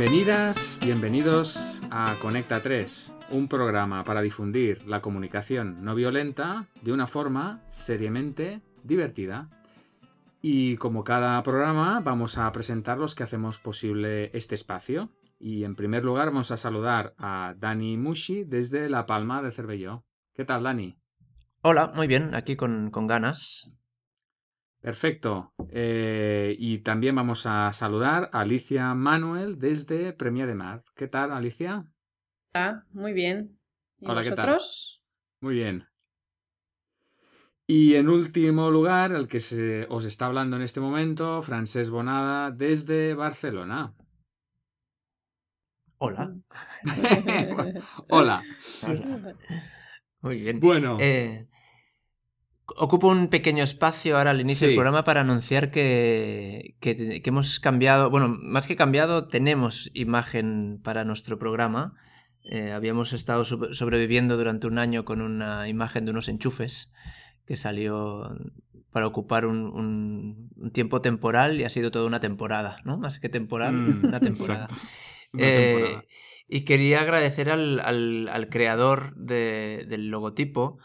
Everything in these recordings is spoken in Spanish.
Bienvenidas, bienvenidos a Conecta 3, un programa para difundir la comunicación no violenta de una forma seriamente divertida. Y como cada programa, vamos a presentar los que hacemos posible este espacio. Y en primer lugar, vamos a saludar a Dani Mushi desde La Palma de Cervelló. ¿Qué tal, Dani? Hola, muy bien, aquí con, con ganas. Perfecto. Eh, y también vamos a saludar a Alicia Manuel desde Premia de Mar. ¿Qué tal, Alicia? Ah, muy bien. ¿Y Hola, ¿qué tal? Muy bien. Y en último lugar, el que se os está hablando en este momento, Francesc Bonada desde Barcelona. Hola. Hola. Muy bien. Bueno, Eh, ocupo un pequeño espacio ahora al inicio Sí. del programa para anunciar que, que- que hemos cambiado, bueno, más que cambiado, tenemos imagen para nuestro programa. Eh, habíamos estado sobre- sobreviviendo durante un año con una imagen de unos enchufes que salió para ocupar un, un- un tiempo temporal y ha sido toda una temporada, ¿no? Más que temporal, Mm, una temporada. Una Eh, temporada. y quería agradecer al, al- al creador de- del logotipo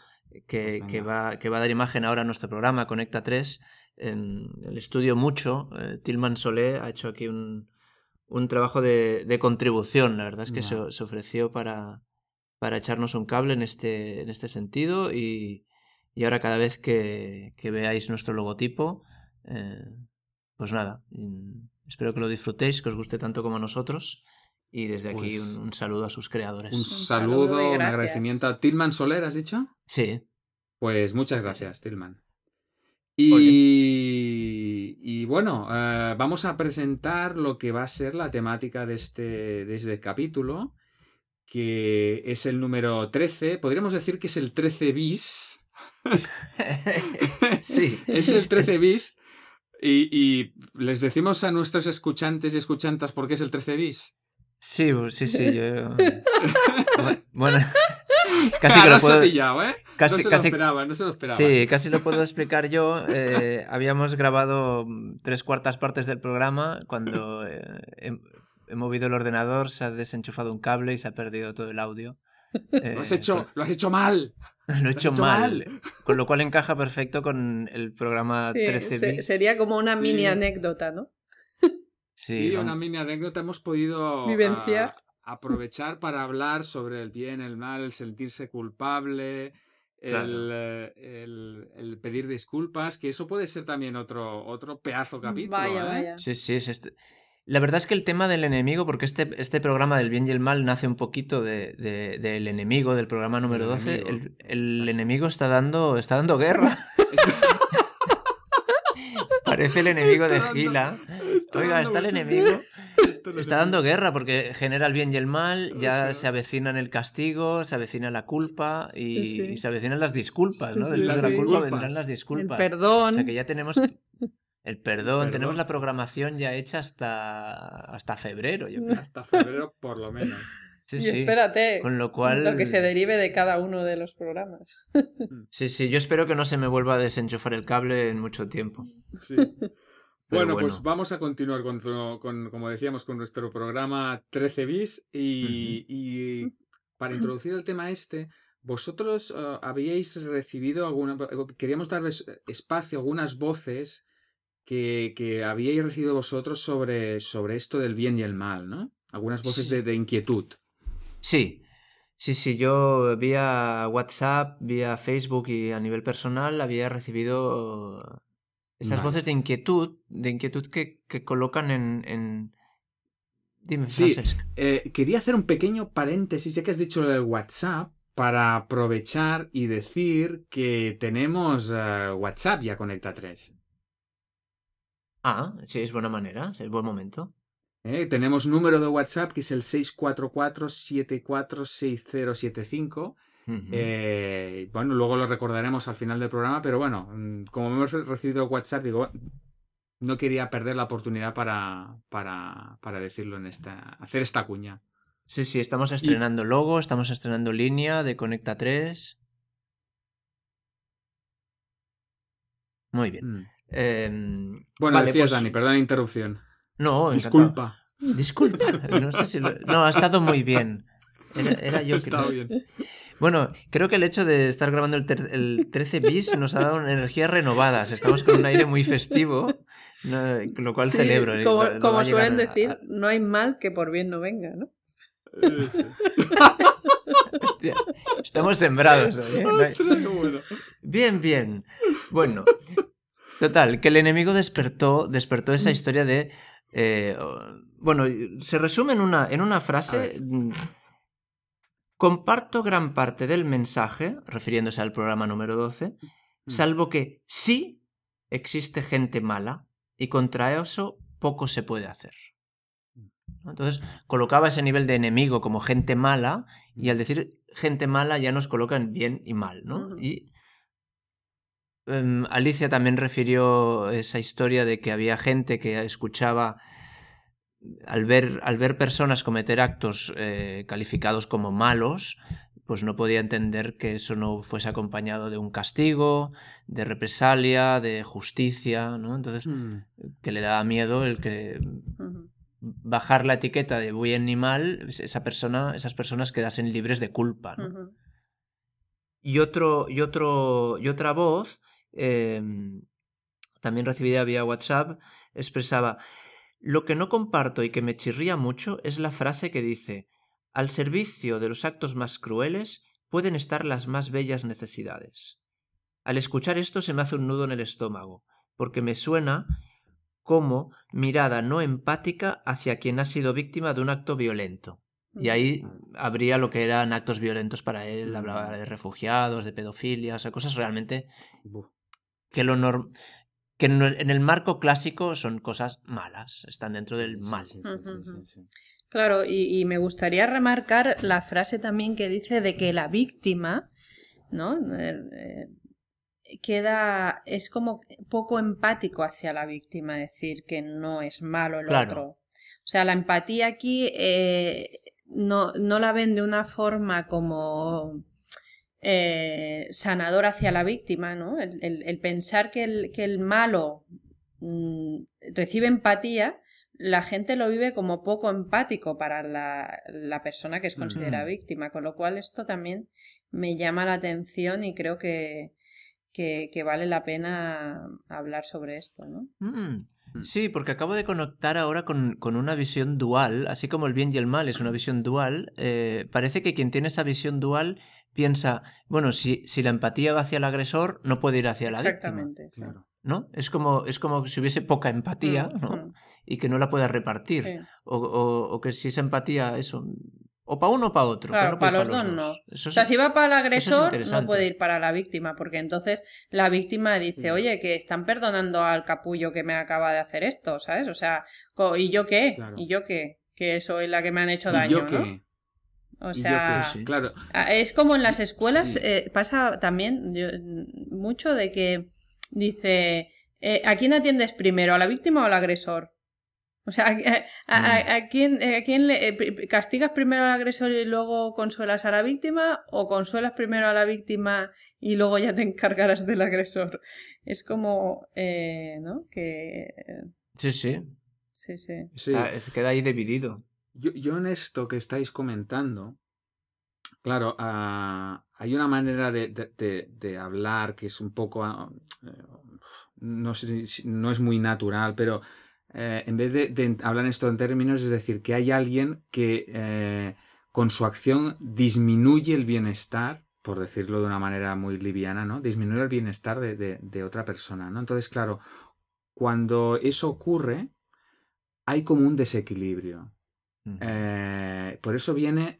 que, Pues que va, que va a dar imagen ahora a nuestro programa, Conecta 3. En el estudio Mucho, eh, Tilman Solé ha hecho aquí un, un trabajo de, de contribución. La verdad es que se, ofreció para, para echarnos un cable en este, en este sentido y, y ahora cada vez que, que veáis nuestro logotipo, eh, pues nada, espero que lo disfrutéis, que os guste tanto como a nosotros. Y desde aquí Pues, un, un saludo a sus creadores. Un saludo un agradecimiento a Tilman Soler, ¿has dicho? Sí, Pues muchas gracias, Tilman. Y, y bueno, eh, vamos a presentar lo que va a ser la temática de este, de este capítulo, que es el número 13. Podríamos decir que es el 13 bis. sí. es el 13 bis. Y, y les decimos a nuestros escuchantes y escuchantas por qué es el 13 bis. Sí, sí, sí. Yo... Bueno, casi que no lo puedo. pillado, ¿eh? Casi, no se casi- lo esperaba, no se lo esperaba. Sí, casi lo puedo explicar yo. Eh, habíamos grabado mm, tres cuartas partes del programa cuando eh, he, he movido el ordenador, se ha desenchufado un cable y se ha perdido todo el audio. Lo has Eh, hecho, lo has hecho mal. Lo he hecho hecho mal, Con lo cual encaja perfecto con el programa Sí, 13 se- bis. sería como una Sí. mini anécdota, ¿no? Sí, vamos. una mini anécdota hemos podido Vivenciar. ah, aprovechar para hablar sobre el bien, el mal, el sentirse culpable, el, Claro. eh, el- el pedir disculpas, que eso puede ser también otro, otro pedazo capítulo. Vaya, ¿eh? vaya. Sí, sí, es este- La verdad es que el tema del enemigo, porque este, este programa del bien y el mal nace un poquito de, de- del enemigo, del programa número El 12. enemigo. El, el enemigo está dando, está dando guerra. Parece el enemigo de Está Gila. está Oiga, está el enemigo. Está dando guerra porque genera el bien y el mal, ya se avecinan el castigo, se avecina la culpa y, Sí, sí. y se avecinan las disculpas, ¿no? sí, Después de la culpa vendrán las El disculpas. perdón. O sea que ya tenemos el perdón, tenemos perdón. la programación ya hecha hasta, hasta febrero, yo creo. Hasta febrero, por lo menos. Sí, y sí. espérate, Con lo cual. lo que se derive de cada uno de los programas. Sí, sí, yo espero que no se me vuelva a desenchufar el cable en mucho tiempo. Sí. Bueno, pues vamos a continuar con, con- como decíamos, con nuestro programa 13 bis y, y para introducir el tema este, vosotros eh, habíais recibido alguna, queríamos darles espacio, algunas voces que, que habíais recibido vosotros sobre, sobre esto del bien y el mal, ¿no? Algunas voces Sí. de, de inquietud. Sí, sí, sí, yo vía WhatsApp, vía Facebook y a nivel personal había recibido estas Vale. voces de inquietud, de inquietud que, que colocan en, en... Dime, Sí, Francesc. Eh, quería hacer un pequeño paréntesis, ya que has dicho del WhatsApp, para aprovechar y decir que tenemos eh, WhatsApp ya Conecta 3. Ah, sí, es buena manera, es buen momento. ¿Eh? Tenemos número de WhatsApp que es el 644-746075. Ujú. Eh, bueno, luego lo recordaremos al final del programa, pero bueno, mm, como hemos recibido WhatsApp, digo, no quería perder la oportunidad para, para, para decirlo en esta, hacer esta cuña. Sí, sí, estamos estrenando logo, estamos estrenando línea de Conecta 3. Muy bien. Mm. Em, Bueno, vale, decías, pues- Dani, perdón la interrupción. No, encantado. Disculpa. Disculpa, no sé si lo... No, ha estado muy bien. Era, era yo que... Bien. Bueno, creo que el hecho de estar grabando el, ter- el 13 bis nos ha dado energías renovadas. Estamos con un aire muy festivo, no, lo cual Sí, celebro. ¿eh? Como, No- como suelen decir, a- no hay mal que por bien no venga, ¿no? Hostia, estamos sembrados hoy, ¿eh? Hay-. Bien, bien. Bueno, total, que el enemigo despertó, despertó esa historia de... eh, bueno, se resume en una, en una frase... mm, Comparto gran parte del mensaje, refiriéndose al programa número 12, salvo que sí existe gente mala y contra eso poco se puede hacer. ¿No? Entonces, colocaba ese nivel de enemigo como gente mala y al decir gente mala ya nos colocan bien y mal, ¿no? Y em, Alicia también refirió esa historia de que había gente que escuchaba al ver, al ver personas cometer actos eh, calificados como malos, pues no podía entender que eso no fuese acompañado de un castigo, de represalia, de justicia, ¿no? Entonces, Mm. que le daba miedo el que bajar la etiqueta de bien ni mal, esa persona, esas personas quedasen libres de culpa. Y, otro, y, otro, y otra voz, eh, también recibida vía WhatsApp, expresaba, lo que no comparto y que me chirría mucho es la frase que dice, al servicio de los actos más crueles pueden estar las más bellas necesidades. Al escuchar esto se me hace un nudo en el estómago, porque me suena como mirada no empática hacia quien ha sido víctima de un acto violento. Y ahí habría lo que eran actos violentos para él, hablaba de refugiados, de pedofilia, o sea, cosas realmente. Que lo norm- que en el marco clásico son cosas malas, están dentro del mal. sí, sí, sí, Ujú. sí, sí. Claro, y, y me gustaría remarcar la frase también que dice de que la víctima, ¿no? Eh, eh, queda, es como poco empático hacia la víctima, decir que no es malo el Claro. otro. O sea, la empatía aquí eh, no, no la ven de una forma como eh, sanador hacia la víctima, ¿no? El, el- el pensar que el, que el malo mm, recibe empatía, la gente lo vive como poco empático para la, la persona que es considerada víctima, con lo cual esto también me llama la atención y creo que, que, que vale la pena hablar sobre esto, ¿no? Mm, Sí, porque acabo de conectar ahora con, con una visión dual, así como el bien y el mal es una visión dual, eh, parece que quien tiene esa visión dual piensa, bueno, si, si la empatía va hacia el agresor, no puede ir hacia la víctima, Exactamente. sí. Claro. ¿no? Es como, es como si hubiese poca empatía, Mm, ¿no? mm, Y que no la pueda repartir. sí. O, o- o que si esa empatía, eso, o para uno o para otro. Claro, no para los pa' dos no. Eso O sea, es- si va para el eso es agresor, no puede ir para la víctima, porque entonces la víctima dice, Mm. oye, que están perdonando al capullo que me acaba de hacer esto, ¿sabes? O sea, ¿y yo qué? Claro. ¿Y yo qué? Que soy la que me han hecho ¿Y daño, yo ¿no? O ¿Y yo sea? Sí. Claro. Es como en las escuelas, Sí. eh, pasa también yo- mucho de que dice, eh, ¿a quién atiendes primero? ¿A la víctima o al agresor? O sea, ¿a, a- a- a quién, a quién le, eh, castigas primero al agresor y luego consuelas a la víctima? ¿O consuelas primero a la víctima y luego ya te encargarás del agresor? Es como, eh, ¿no? Que... eh, Sí, sí. Sí, sí. Está- se queda ahí dividido. Yo, yo en esto que estáis comentando, claro, ah, hay una manera de, hablar que es un poco, ah, eh, no, si- no es muy natural, pero eh, en vez de, de hablar esto en términos, es decir, que hay alguien que eh, con su acción disminuye el bienestar, por decirlo de una manera muy liviana, ¿no? Disminuye el bienestar de, de- de otra persona, ¿no? Entonces, claro, cuando eso ocurre, hay como un desequilibrio. Eh, por eso viene,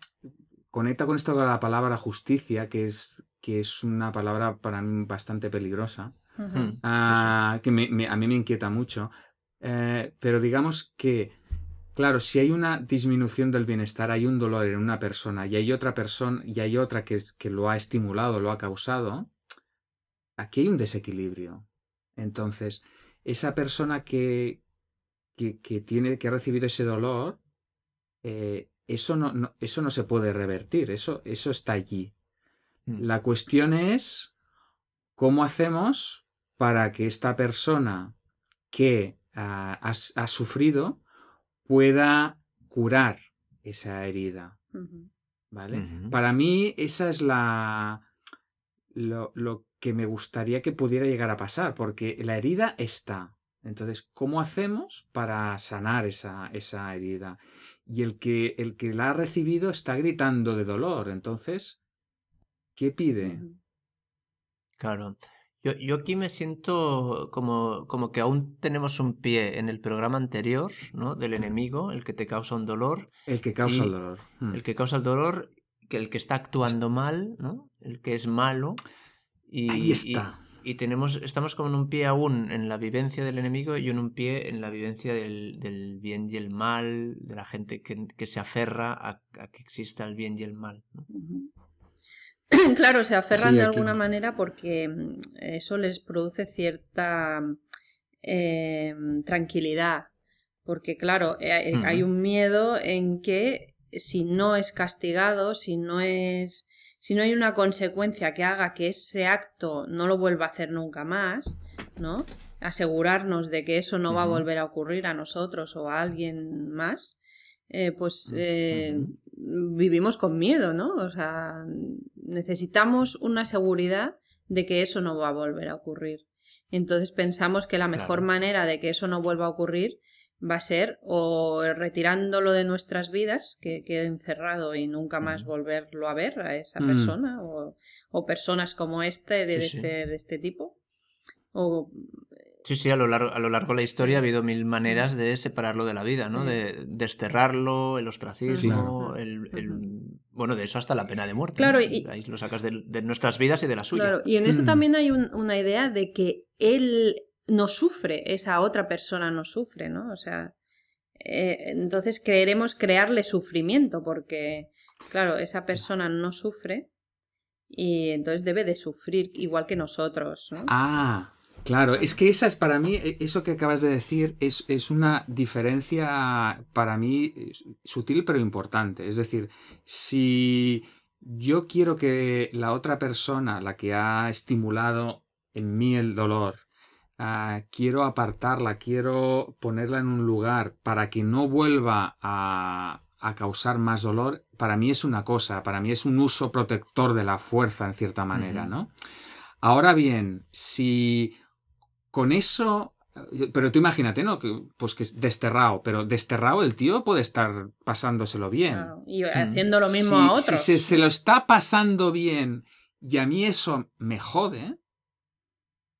conecta con esto de la palabra justicia, que es, que es una palabra para mí bastante peligrosa. Mm. ah, que me- me- a mí me inquieta mucho. Eh, pero digamos que, claro, si hay una disminución del bienestar, hay un dolor en una persona y hay otra persona y hay otra que, que lo ha estimulado, lo ha causado, aquí hay un desequilibrio. Entonces, esa persona que, que, que tiene, que ha recibido ese dolor, eh, eso, no, no- eso no se puede revertir, eso, eso está allí. Mm. La cuestión es cómo hacemos para que esta persona que ha, sufrido pueda curar esa herida. ¿Vale? Para mí, esa es la. Lo, lo que me gustaría que pudiera llegar a pasar, porque la herida está. Entonces, ¿cómo hacemos para sanar esa, esa herida? Y el que, el que la ha recibido está gritando de dolor. Entonces, ¿qué pide? Claro. Yo, yo aquí me siento como, como que aún tenemos un pie en el programa anterior, ¿no? Del enemigo, el que te causa un dolor, El que causa el dolor. Mm. el que causa el dolor, que el que está actuando mal, ¿no? El que es malo. Y, Ahí está. Y, tenemos, estamos como en un pie aún en la vivencia del enemigo y en un pie en la vivencia del, del bien y el mal, de la gente que, que se aferra a, a que exista el bien y el mal. Claro, se aferran Sí, de alguna manera porque mm, eso les produce cierta eh, tranquilidad. Porque, claro, eh, hay un miedo en que si no es castigado, si no es. Si no hay una consecuencia que haga que ese acto no lo vuelva a hacer nunca más, ¿no? Asegurarnos de que eso no va a volver a ocurrir a nosotros o a alguien más, eh, pues eh, vivimos con miedo, ¿no? O sea, necesitamos una seguridad de que eso no va a volver a ocurrir. Entonces pensamos que la mejor Claro. manera de que eso no vuelva a ocurrir va a ser o retirándolo de nuestras vidas, que quede encerrado y nunca más volverlo a ver a esa Mm. persona, o, o personas como este, de, Sí, de sí. este, de este tipo. O, Sí, sí, a lo largo, a lo largo de la historia ha habido mil maneras de separarlo de la vida, ¿no? Sí. De desterrarlo, el ostracismo, el, el- Bueno, de eso hasta la pena de muerte. Claro, ¿no? y- Ahí lo sacas de, de nuestras vidas y de la suya. Claro, y en eso Mm. también hay un- una idea de que él no sufre, esa otra persona no sufre, ¿no? O sea, eh, entonces creeremos crearle sufrimiento porque, claro, esa persona no sufre y entonces debe de sufrir igual que nosotros, ¿no? Ah, claro, es que esa es para mí, e- eso que acabas de decir es, es una diferencia para mí sutil pero importante. Es decir, si yo quiero que la otra persona, la que ha estimulado en mí el dolor, ah, quiero apartarla, quiero ponerla en un lugar para que no vuelva a, a causar más dolor, para mí es una cosa, para mí es un uso protector de la fuerza en cierta manera. ¿no? Ahora bien, si con eso. eh, Pero tú imagínate, ¿no? Que, pues que es desterrado, pero desterrado el tío puede estar pasándoselo bien. Claro, y haciendo lo mismo si, a si otros. se, se lo está pasando bien y a mí eso me jode,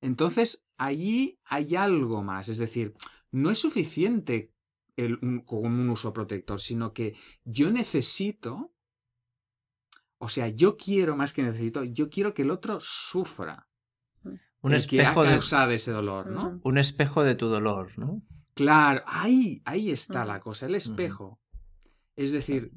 entonces allí hay algo más. Es decir, no es suficiente el, un- con un uso protector, sino que yo necesito. O sea, yo quiero más que necesito, yo quiero que el otro sufra. Un el que ha espejo, de, causado ese dolor, ¿no? Ujú. un espejo de tu dolor, ¿no? Claro, ahí, ahí está Ujú. la cosa, el espejo. Es decir,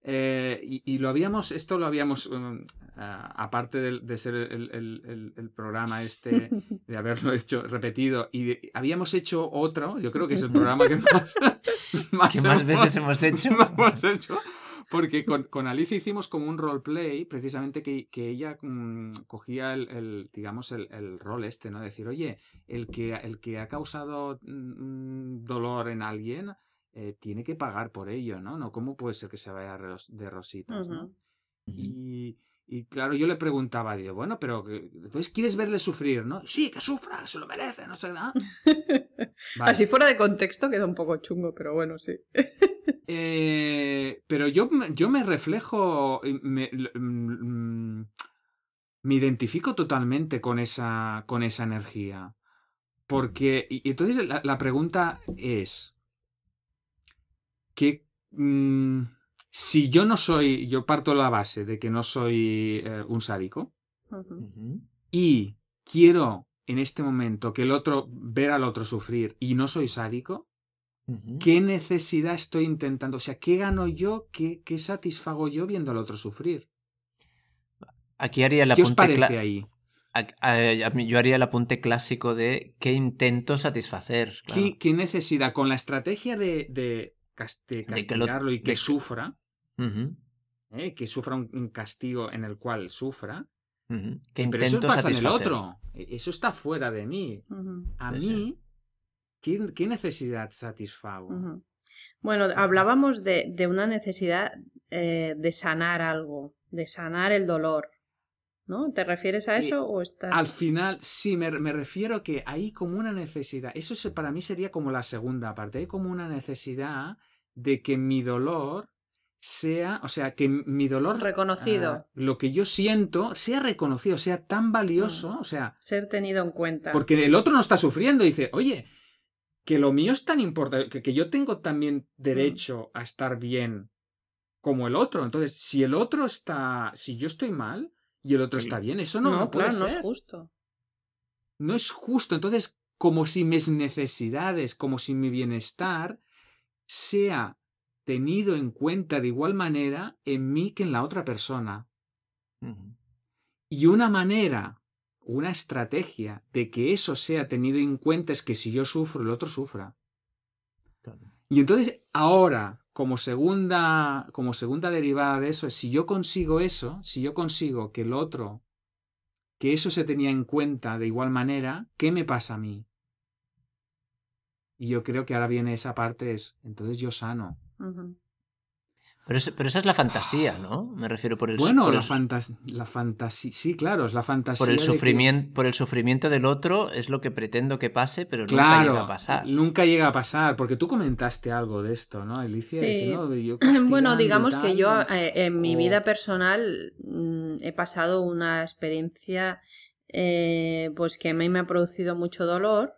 eh, y, y lo habíamos, esto lo habíamos, um, ah, aparte del- de, ser el, el- el- el programa este, de haberlo hecho repetido, y de- habíamos hecho otro, yo creo que es el programa que más, más ¿Qué más hemos- veces hemos hecho? hemos hecho, porque con, con Alicia hicimos como un roleplay, precisamente que, que ella mm, cogía el, el, digamos, el, el rol este, ¿no? Decir, oye, el que, el que ha causado mm, dolor en alguien eh, tiene que pagar por ello, ¿no? ¿no? ¿Cómo puede ser que se vaya de ros- de rositas, ¿no? Y, y claro, yo le preguntaba, digo, bueno, pero entonces quieres verle sufrir, ¿no? Sí, que sufra, se lo merece, no sé nada. Vale. Así fuera de contexto queda un poco chungo, pero bueno, sí. Eh, pero yo, me- yo me reflejo, y me, mm, me identifico totalmente con esa, con esa energía. Porque, y, entonces la, la pregunta es, que mm, si yo no soy, yo parto de la base de que no soy eh, un sádico, y quiero en este momento que el otro, ver al otro sufrir y no soy sádico. ¿qué necesidad estoy intentando? O sea, ¿qué gano yo? ¿Qué, qué satisfago yo viendo al otro sufrir? Aquí haría el ¿Qué os apunte parece ahí? a- a- a mí- yo haría el apunte clásico de qué intento satisfacer. claro. ¿Qué, qué necesidad? Con la estrategia de, de, cas- de que lo- castigarlo y que de que- sufra, ¿eh? que sufra un, un castigo en el cual sufra. ¿Qué pero eso pasa en el otro. E- Eso está fuera de mí. A Sí, sí. mí, ¿qué, qué necesidad satisfago? Bueno, hablábamos de, de una necesidad eh, de sanar algo, de sanar el dolor. ¿No? ¿Te refieres a eso o estás.? Al final, sí, me, me, refiero que hay como una necesidad. Eso para mí sería como la segunda parte. Hay como una necesidad de que mi dolor sea, o sea, que mi dolor reconocido, uh, lo que yo siento, sea reconocido, sea tan valioso, mm. o sea, ser tenido en cuenta. Porque el otro no está sufriendo y dice, oye, que lo mío es tan importante, que, que yo tengo también derecho mm. a estar bien como el otro. Entonces, si el otro está, si yo estoy mal y el otro está bien, eso no, no, no puede claro, ser. no es justo. No es justo. Entonces, como si mis necesidades, como si mi bienestar sea tenido en cuenta de igual manera en mí que en la otra persona. Uh -huh. Y una manera, una estrategia de que eso sea tenido en cuenta es que si yo sufro, el otro sufra. Claro. Y entonces, ahora, como segunda, como segunda derivada de eso, es si yo consigo eso, si yo consigo que el otro, que eso se tenía en cuenta de igual manera, ¿qué me pasa a mí? Y yo creo que ahora viene esa parte, es, entonces yo sano. Uh -huh. Pero, es, pero, esa es la fantasía, ¿no? Me refiero por el Bueno, por la, el, fantas la fantasía. Sí, claro, es la fantasía. por el de sufrimiento, que... por el sufrimiento del otro es lo que pretendo que pase, pero claro, nunca llega a pasar. Nunca llega a pasar, porque tú comentaste algo de esto, ¿no, Alicia? Sí. Diciendo, yo bueno, digamos tal, que yo eh, en mi o... vida personal mmm, he pasado una experiencia eh, pues que a mí me ha producido mucho dolor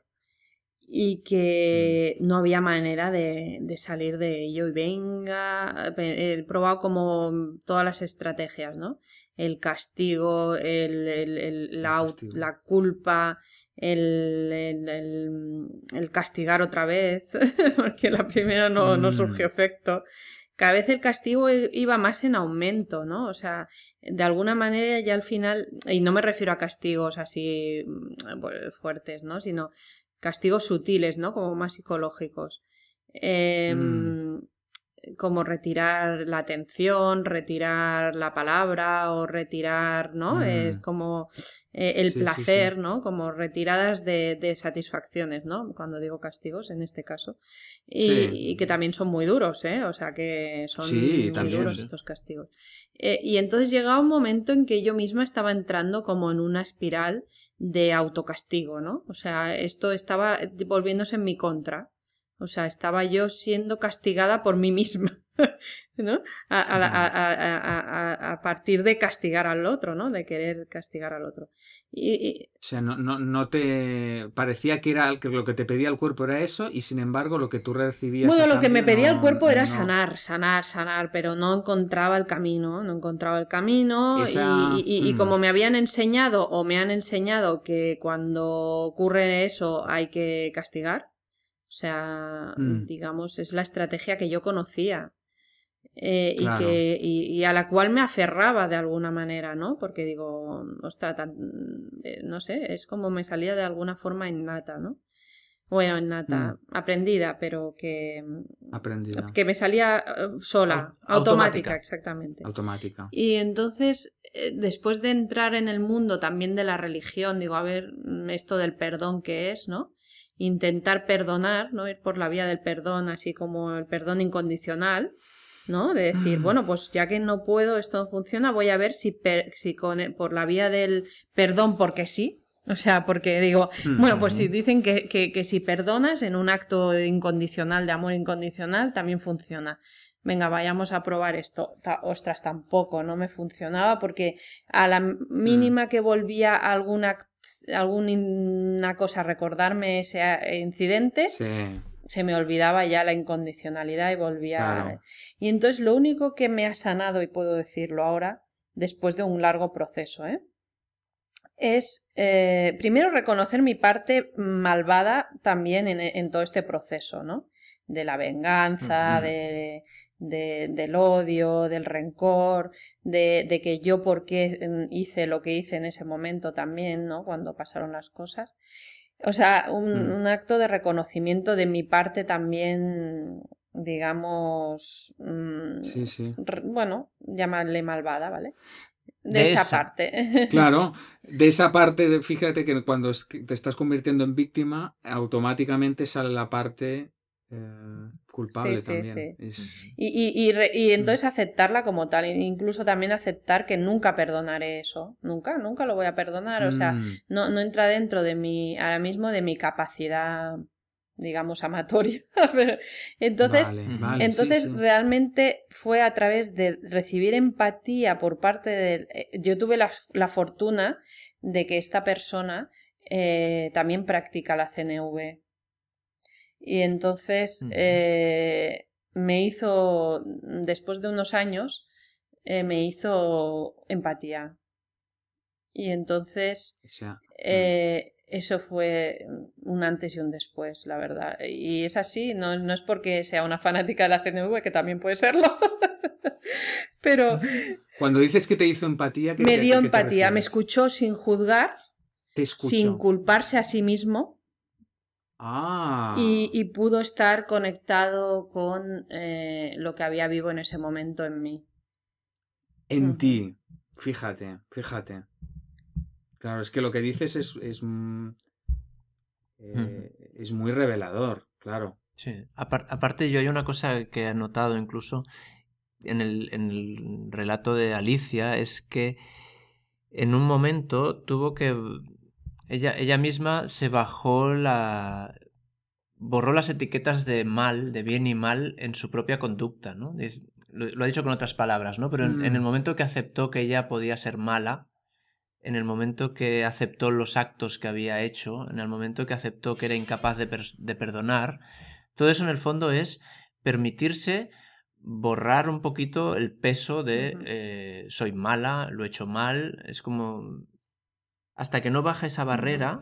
y que no había manera de, de, salir de ello. Y venga, he probado como todas las estrategias, ¿no? El castigo, el, el, el la, castigo. la, culpa, el, castigar otra vez, porque la primera no, no surgió efecto. Cada vez el castigo iba más en aumento, ¿no? O sea, de alguna manera ya al final, y no me refiero a castigos así fuertes, ¿no? Sino castigos sutiles, ¿no? Como más psicológicos. Eh, mm. Como retirar la atención, retirar la palabra o retirar, ¿no? Mm. Eh, como eh, el sí, placer, sí, sí. ¿no? Como retiradas de, de, satisfacciones, ¿no? Cuando digo castigos, en este caso. Y, y, que también son muy duros, ¿eh? O sea, que son muy también, duros estos castigos. Eh, y entonces llegaba un momento en que yo misma estaba entrando como en una espiral de autocastigo, ¿no? O sea, esto estaba volviéndose en mi contra. O sea, estaba yo siendo castigada por mí misma, ¿no? A, a, a, a, partir de castigar al otro, ¿no? De querer castigar al otro. Y, y... O sea, no, no, no te parecía que era que lo que te pedía el cuerpo era eso y sin embargo lo que tú recibías... Bueno, lo que me pedía no, el cuerpo era sanar, sanar, sanar, pero no encontraba el camino, no encontraba el camino Esa... y, y, y, mm. como me habían enseñado o me han enseñado que cuando ocurre eso hay que castigar, o sea, mm. digamos, es la estrategia que yo conocía. Eh, claro. y, que, y, y, a la cual me aferraba de alguna manera, ¿no? Porque digo, ostras, tan, eh, no sé, es como me salía de alguna forma innata, ¿no? Bueno, innata, mm. aprendida, pero que. Aprendida. Que me salía eh, sola, automática, automática, exactamente. Automática. Y entonces, eh, después de entrar en el mundo también de la religión, digo, a ver, esto del perdón que es, ¿no? intentar perdonar, ¿no? Ir por la vía del perdón, así como el perdón incondicional, ¿no? De decir, bueno, pues ya que no puedo, esto no funciona, voy a ver si, per, si con, por la vía del perdón porque sí. O sea, porque digo, bueno, pues si dicen que, que, que si perdonas en un acto incondicional, de amor incondicional, también funciona venga, vayamos a probar esto. Ta, ostras, tampoco, no me funcionaba porque a la mínima que volvía alguna, alguna cosa a recordarme ese incidente, sí. Se me olvidaba ya la incondicionalidad y volvía. Claro. A... Y entonces lo único que me ha sanado, y puedo decirlo ahora, después de un largo proceso, ¿eh? es eh, primero reconocer mi parte malvada también en, en, todo este proceso, ¿no? De la venganza, uh -huh. de, de, del odio, del rencor, de, de, que yo por qué mm, hice lo que hice en ese momento también, ¿no? Cuando pasaron las cosas. O sea, un, mm. un acto de reconocimiento de mi parte también, digamos, mmm, sí, sí. bueno, llamarle malvada, ¿vale? De, de esa, esa, parte. Claro, de esa parte, fíjate que cuando te estás convirtiendo en víctima, automáticamente sale la parte eh, culpable Sí, sí, también. sí. Es- Y, y- y re- y entonces aceptarla como tal, e incluso también aceptar que nunca perdonaré eso, nunca, nunca lo voy a perdonar, o sea, Mm, no, no entra dentro de mi, ahora mismo, de mi capacidad, digamos, amatoria. Pero- entonces, vale, Ujú. vale, sí, entonces sí. realmente fue a través de recibir empatía por parte de... eh, Yo tuve la, la fortuna de que esta persona eh, también practica la CNV. Y entonces eh, me hizo, después de unos años, eh, me hizo empatía. Y entonces O sea, eh, eso fue un antes y un después, la verdad. Y es así, no, no es porque sea una fanática de la CNV, que también puede serlo. Pero cuando dices que te hizo empatía, ¿qué- me dio empatía, me escuchó sin juzgar, Te sin culparse a sí mismo Ah. y, y pudo estar conectado con eh, lo que había vivo en ese momento en mí. En ti. Fíjate, fíjate. Claro, es que lo que dices es, es, mm, eh, es muy revelador, claro. Sí. Apar- aparte, yo hay una cosa que he notado incluso en el, en el relato de Alicia, es que en un momento tuvo que... Ella, ella misma se bajó la... borró las etiquetas de mal, de bien y mal en su propia conducta, ¿no? Lo, lo ha dicho con otras palabras, ¿no? Pero en, en el Mm. momento que aceptó que ella podía ser mala, en el momento que aceptó los actos que había hecho, en el momento que aceptó que era incapaz de, per- de perdonar, todo eso en el fondo es permitirse borrar un poquito el peso de eh, soy mala, lo he hecho mal, es como hasta que no baja esa barrera,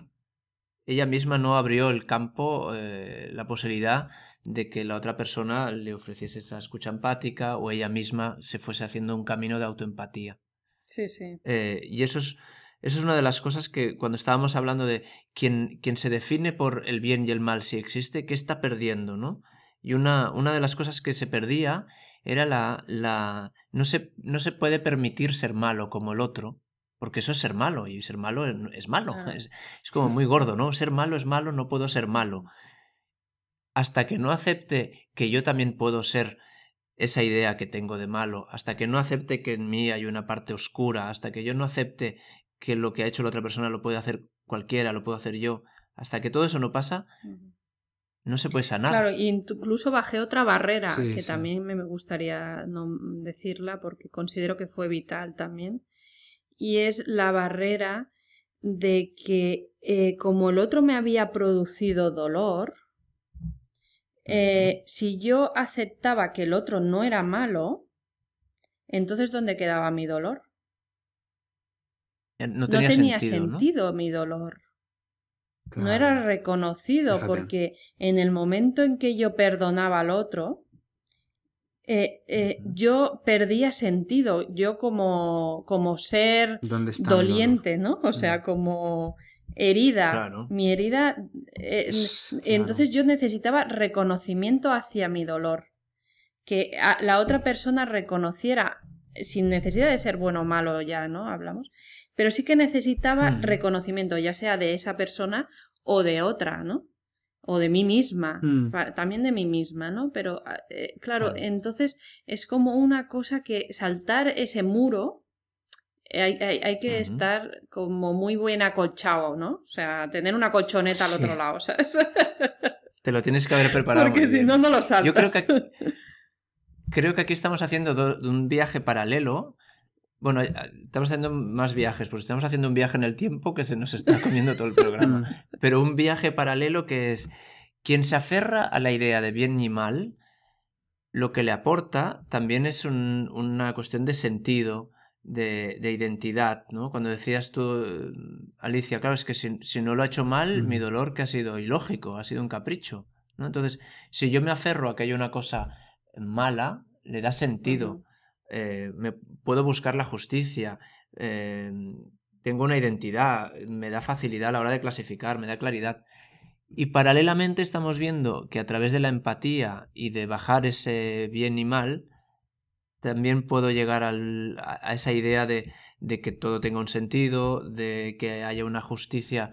ella misma no abrió el campo, eh, la posibilidad de que la otra persona le ofreciese esa escucha empática o ella misma se fuese haciendo un camino de autoempatía. Sí, sí. Eh, y eso es, eso es una de las cosas que cuando estábamos hablando de quien, quien se define por el bien y el mal, si existe, ¿qué está perdiendo? ¿no? Y una, una de las cosas que se perdía era la... la no, se, no se puede permitir ser malo como el otro, porque eso es ser malo, y ser malo es, malo. Ah. Es, es como muy gordo, ¿no? Ser malo es malo, no puedo ser malo. Hasta que no acepte que yo también puedo ser esa idea que tengo de malo, hasta que no acepte que en mí hay una parte oscura, hasta que yo no acepte que lo que ha hecho la otra persona lo puede hacer cualquiera, lo puedo hacer yo, hasta que todo eso no pasa, no se puede sanar. Claro, incluso bajé otra barrera Sí, que sí. también me gustaría no decirla porque considero que fue vital también. Y es la barrera de que eh, como el otro me había producido dolor, eh, si yo aceptaba que el otro no era malo, entonces ¿dónde quedaba mi dolor? Eh, No No tenía, sentido, mi dolor. No era reconocido Fíjate. porque en el momento en que yo perdonaba al otro, eh, eh, yo perdía sentido, yo como, como ser doliente, ¿no? O sea, Mm. como herida. Claro. Mi herida. eh, claro. Entonces yo necesitaba reconocimiento hacia mi dolor. Que a- la otra persona reconociera, sin necesidad de ser bueno o malo, ya, ¿no? Hablamos. Pero sí que necesitaba reconocimiento, ya sea de esa persona o de otra, ¿no? O de mí misma, Mm. también de mí misma, ¿no? Pero, ah, eh, claro, entonces es como una cosa que saltar ese muro, eh, hay, hay- hay que estar como muy buen acolchado, ¿no? O sea, tener una colchoneta al otro lado, ¿sabes? Te lo tienes que haber preparado. Porque si no, no lo saltas. Yo creo que, creo que aquí estamos haciendo do- un viaje paralelo. Bueno, eh, estamos haciendo más viajes, pues estamos haciendo un viaje en el tiempo que se nos está comiendo todo el programa. Mm, pero un viaje paralelo que es quien se aferra a la idea de bien y mal, lo que le aporta también es un- una cuestión de sentido, de, de identidad, ¿no? Cuando decías tú, Alicia, claro, es que si, si no lo ha hecho mal, Ujú. mi dolor que ha sido ilógico, ha sido un capricho, ¿no? Entonces, si yo me aferro a que hay una cosa mala, le da sentido. Eh, me puedo buscar la justicia, eh, tengo una identidad, me da facilidad a la hora de clasificar, me da claridad. Y paralelamente estamos viendo que a través de la empatía y de bajar ese bien y mal, también puedo llegar a, esa idea de, de que todo tenga un sentido, de que haya una justicia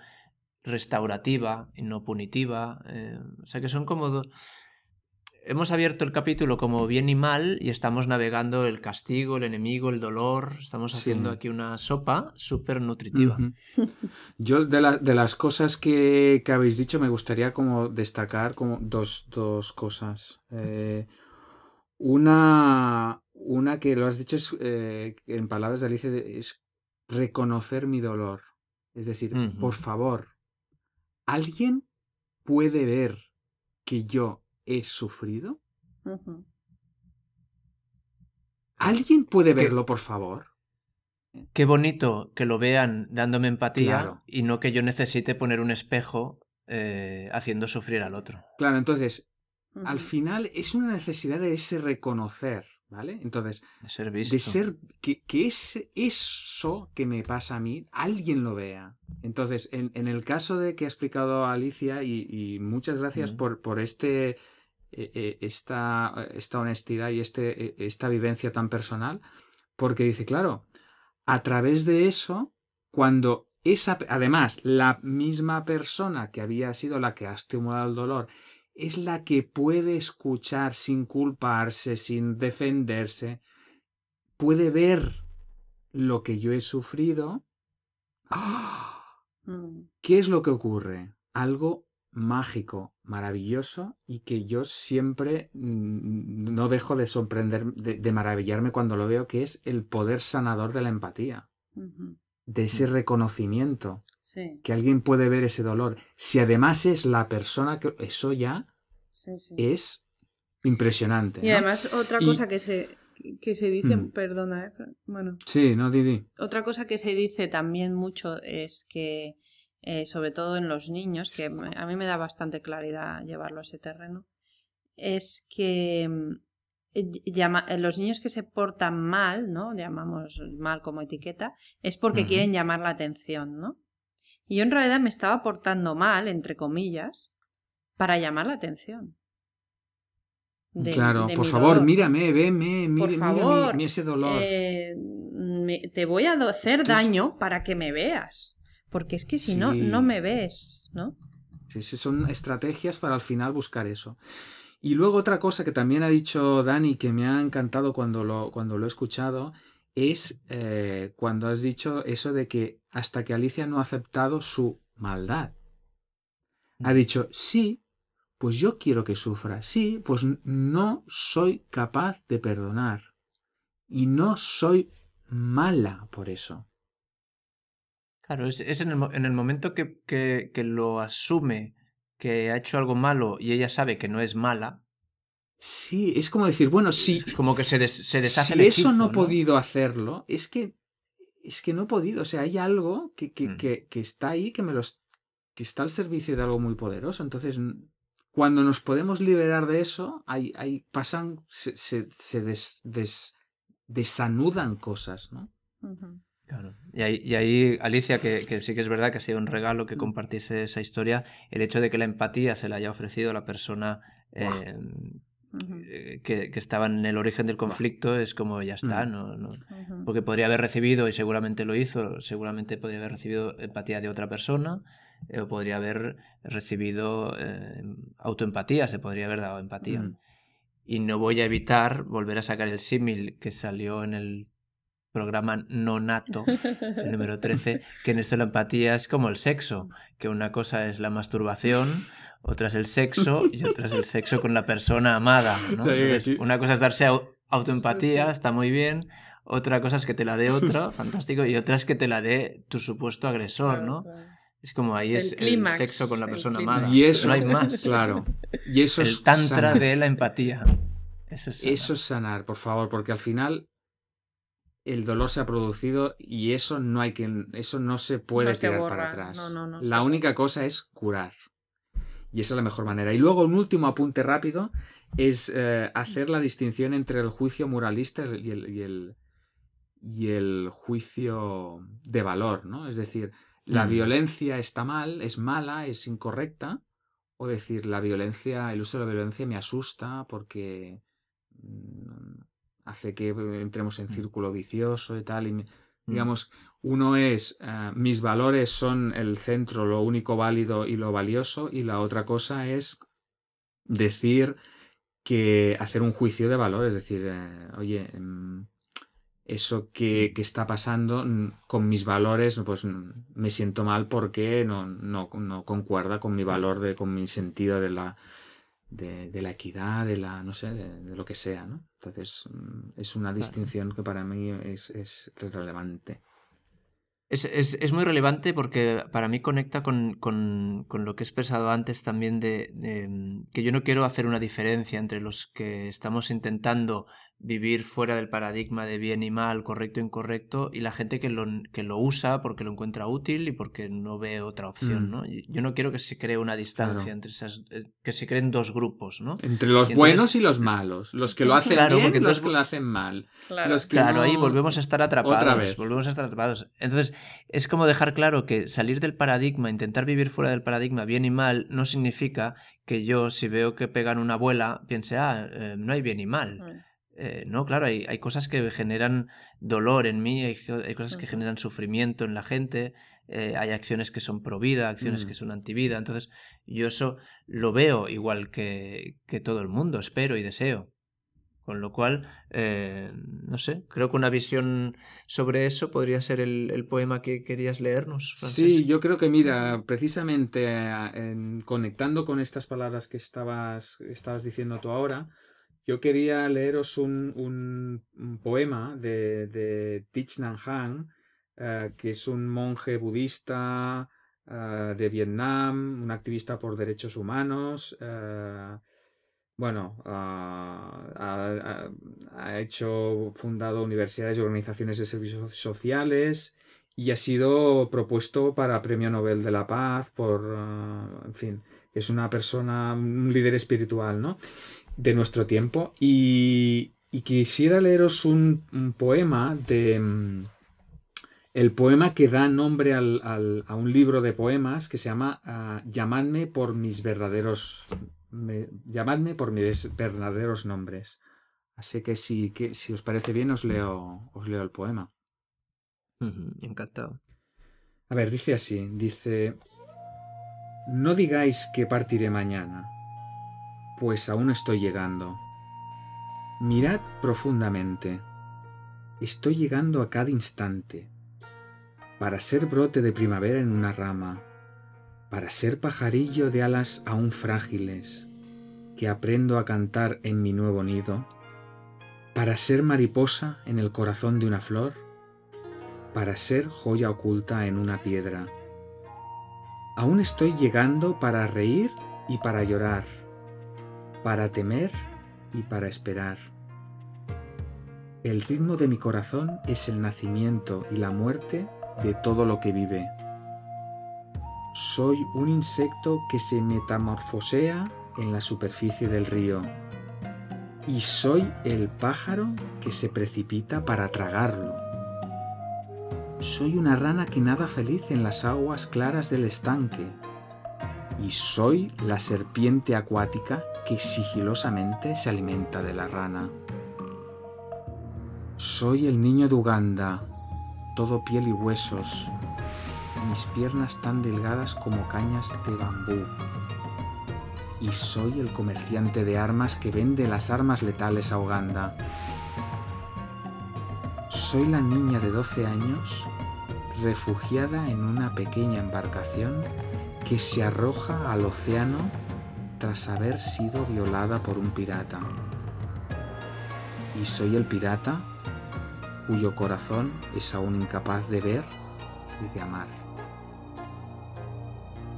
restaurativa y no punitiva. eh, o sea que son como do- hemos abierto el capítulo como bien y mal y estamos navegando el castigo, el enemigo, el dolor. Estamos haciendo Sí. aquí una sopa súper nutritiva. Yo de, la- de las cosas que, que habéis dicho me gustaría como destacar como dos, dos cosas. Eh, una, una que lo has dicho es, eh, en palabras de Alicia, es reconocer mi dolor. Es decir, por favor, ¿alguien puede ver que yo he sufrido? ¿Alguien puede verlo, por favor? Qué bonito que lo vean dándome empatía Claro. y no que yo necesite poner un espejo eh, haciendo sufrir al otro. Claro, entonces, al final es una necesidad de ese reconocer, ¿vale? Entonces, De ser visto. de ser que, que ese- eso que me pasa a mí, alguien lo vea. Entonces, en, en el caso de que ha explicado Alicia, y, y muchas gracias por, por este, esta, esta honestidad y este, eh, esta vivencia tan personal, porque dice, claro, a través de eso, cuando esa, además, la misma persona que había sido la que ha estimulado el dolor, es la que puede escuchar sin culparse, sin defenderse, puede ver lo que yo he sufrido. ¡Ah! Mm. ¿Qué es lo que ocurre? Algo mágico, maravilloso y que yo siempre mm, no dejo de sorprender, de, de maravillarme cuando lo veo, que es el poder sanador de la empatía, de ese reconocimiento, Sí, que alguien puede ver ese dolor. Si además es la persona que... Eso ya sí, sí. es impresionante. Y ¿no? además otra Y- cosa que se, que se dice, Mm. perdona, ¿eh? bueno, Sí, no, Didi. otra cosa que se dice también mucho es que, eh, sobre todo en los niños, que a mí me da bastante claridad llevarlo a ese terreno, es que mm, llama- eh, los niños que se portan mal, ¿no? Llamamos mal como etiqueta, es porque quieren llamar la atención, ¿no? Y yo en realidad me estaba portando mal, entre comillas, para llamar la atención. de- claro, de por favor, dolor. mírame, veme, mire, favor, ese dolor. Eh, me- te voy a hacer Es que es- daño para que me veas. Porque es que si no, Sí. no me ves, ¿no? Sí, sí, son estrategias para al final buscar eso. Y luego otra cosa que también ha dicho Dani que me ha encantado cuando lo, cuando lo he escuchado es eh, cuando has dicho eso de que hasta que Alicia no ha aceptado su maldad. Ha dicho, sí, pues yo quiero que sufra. Sí, pues no soy capaz de perdonar. Y no soy mala por eso. Claro, es, es en, el, mo- en el momento que, que- que lo asume que ha hecho algo malo y ella sabe que no es mala, Sí, es como decir, bueno, si, es como que se, des- se deshace si el eso no he podido hacerlo, es que es que no he podido. O sea, hay algo que, que, Mm. que- que está ahí, que me los que está al servicio de algo muy poderoso. Entonces, n- cuando nos podemos liberar de eso, hay, hay pasan, se, se, se des- des- desanudan cosas, ¿no? Ujú. Claro. Y ahí, y ahí, Alicia, que, que sí que es verdad que ha sido un regalo que compartiese esa historia, el hecho de que la empatía se la haya ofrecido a la persona eh, eh, que, que estaba en el origen del conflicto es como ya está, no, porque podría haber recibido, y seguramente lo hizo, seguramente podría haber recibido empatía de otra persona, eh, o podría haber recibido eh, autoempatía, se podría haber dado empatía. Y no voy a evitar volver a sacar el símil que salió en el programa Nonato, el número 13, que en esto la empatía es como el sexo, que una cosa es la masturbación, otra es el sexo y otra es el sexo con la persona amada. ¿no? Entonces, una cosa es darse au- autoempatía, está muy bien, otra cosa es que te la dé otra, fantástico, y otra es que te la dé tu supuesto agresor, ¿no? Es como ahí Es es el sexo con la persona amada. Y eso, no hay más. Claro. Y eso es El tantra sanar. de la empatía. Eso es sanar. Eso es sanar, por favor, porque al final el dolor se ha producido y eso no hay que eso no se puede No tirar borra, para atrás. no, no, no la única cosa es curar. Y esa es la mejor manera. Y luego un último apunte rápido es eh, hacer la distinción entre el juicio moralista y el, y el, y el juicio de valor, ¿no? Es decir, la Mm. violencia está mal, es mala, es incorrecta, o decir, la violencia, el uso de la violencia me asusta porque mm, hace que entremos en Mm. círculo vicioso y tal. Y me- Mm. digamos, uno es eh, mis valores son el centro, lo único válido y lo valioso, y la otra cosa es decir que hacer un juicio de valor, es decir, eh, oye, em, eso que, está pasando con mis valores, pues me siento mal porque no, no, concuerda con mi valor, de, con mi sentido de la, de, la equidad, de la, no sé, de, lo que sea, ¿no? Entonces, mm, es una distinción que para mí es, es relevante. Es, muy relevante porque para mí conecta con, lo que he expresado antes también de, mm, que yo no quiero hacer una diferencia entre los que estamos intentando vivir fuera del paradigma de bien y mal, correcto e incorrecto, y la gente que lo, que lo usa porque lo encuentra útil y porque no ve otra opción, mm. ¿no? Yo no quiero que se cree una distancia entre esas, eh, que se creen dos grupos, ¿no? Entre los buenos y los malos, los que lo hacen bien y los que lo hacen mal. Claro, ahí volvemos a estar atrapados, volvemos a estar atrapados. Entonces, es como dejar claro que salir del paradigma, intentar vivir fuera del paradigma bien y mal, no significa que yo, si veo que pegan una abuela, piense, ah, eh, no hay bien y mal. Mm. Eh, no, claro, hay, hay, cosas que generan dolor en mí, hay, hay cosas que generan sufrimiento en la gente, eh, hay acciones que son pro vida, acciones que mm. son anti vida. Entonces, yo eso lo veo igual que, que, todo el mundo, espero y deseo. Con lo cual, eh, no sé, creo que una visión sobre eso podría ser el, el poema que querías leernos. Sí, yo creo que, mira, precisamente en, conectando con estas palabras que estabas, estabas diciendo tú ahora, yo quería leeros un, poema de, de Thich Nhat Hanh, eh, que es un monje budista eh, de Vietnam, un activista por derechos humanos. Eh, bueno, ha, hecho, fundado universidades y organizaciones de servicios sociales y ha sido propuesto para Premio Nobel de la Paz por, en fin, es una persona, un líder espiritual, ¿no? De nuestro tiempo y, quisiera leeros un, poema de... Mm, el poema que da nombre al, a un libro de poemas que se llama ah, Llamadme por mis verdaderos... llamadme por mis verdaderos nombres. Así que si, que si os parece bien os leo, os leo el poema. encantado. A ver, dice así, dice... No digáis que partiré mañana pues aún estoy llegando. Mirad profundamente. Estoy llegando a cada instante. Para ser brote de primavera en una rama, para ser pajarillo de alas aún frágiles, que aprendo a cantar en mi nuevo nido, para ser mariposa en el corazón de una flor, para ser joya oculta en una piedra. Aún estoy llegando para reír y para llorar, para temer y para esperar. El ritmo de mi corazón es el nacimiento y la muerte de todo lo que vive. Soy un insecto que se metamorfosea en la superficie del río. Y soy el pájaro que se precipita para tragarlo. Soy una rana que nada feliz en las aguas claras del estanque y soy la serpiente acuática que sigilosamente se alimenta de la rana. Soy el niño de Uganda, todo piel y huesos, mis piernas tan delgadas como cañas de bambú. Y soy el comerciante de armas que vende las armas letales a Uganda. Soy la niña de 12 años, refugiada en una pequeña embarcación que se arroja al océano tras haber sido violada por un pirata. Y soy el pirata cuyo corazón es aún incapaz de ver y de amar.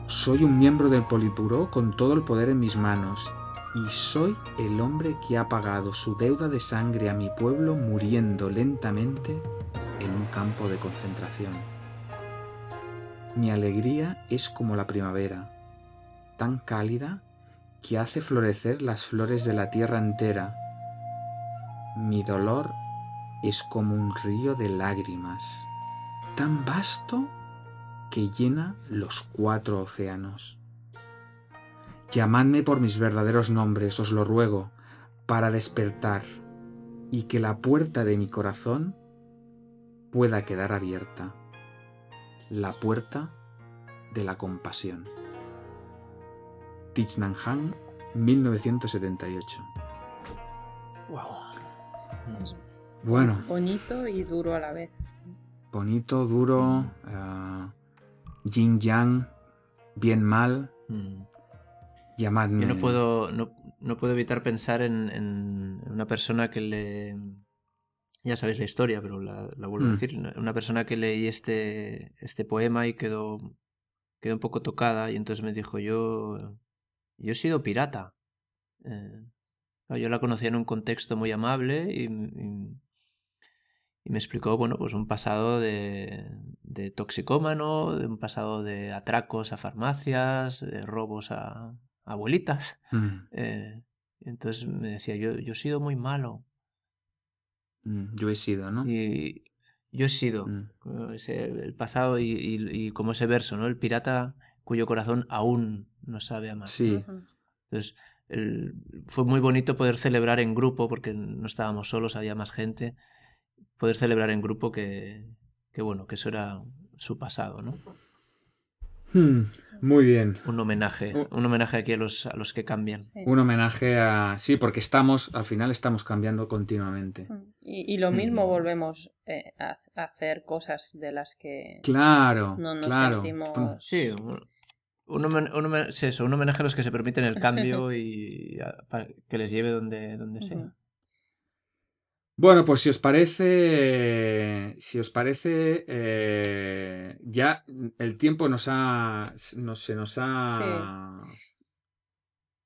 Soy un miembro del Polipuró con todo el poder en mis manos y soy el hombre que ha pagado su deuda de sangre a mi pueblo muriendo lentamente en un campo de concentración. Mi alegría es como la primavera, tan cálida que hace florecer las flores de la tierra entera. Mi dolor es como un río de lágrimas, tan vasto que llena los cuatro océanos. Llamadme por mis verdaderos nombres, os lo ruego, para despertar y que la puerta de mi corazón pueda quedar abierta la puerta de la compasión. Thich Nhat 1978. Bueno. Bonito y duro a la vez. Bonito, duro, uh, yin yang, bien mal. Mm. Llamadme. Yo no puedo, no, no puedo evitar pensar en, en, una persona que le. Ya sabéis la historia, pero la, la vuelvo Mm. a decir. Una persona que leí este, este poema y quedó, quedó un poco tocada y entonces me dijo: Yo, yo he sido pirata. Eh, yo la conocía en un contexto muy amable y, y, y me explicó, bueno, pues un pasado de, de toxicómano, de un pasado de atracos a farmacias, de robos a abuelitas. Mm, Eh, entonces me decía, yo, yo he sido muy malo. Mm, Yo he sido, ¿no? Y yo he sido Mm. ese- el pasado y, y- y como ese verso, ¿no? El pirata cuyo corazón aún no sabe amar. Sí. Entonces, el- fue muy bonito poder celebrar en grupo, porque no estábamos solos, había más gente, poder celebrar en grupo que, que bueno, que eso era su pasado, ¿no? Hmm, Muy bien. Un homenaje, un homenaje aquí a los, a los que cambian. Sí. Un homenaje a... Sí, porque estamos, al final estamos cambiando continuamente. Y, y lo mismo volvemos eh, a, a hacer cosas de las que Claro, no nos claro. sentimos. Sí, un, un homen- un homen- sí, eso, un homenaje a los que se permiten el cambio y a- para que les lleve donde, donde sea. Bueno, pues si os parece, si os parece, eh, ya el tiempo nos ha, nos- se nos ha,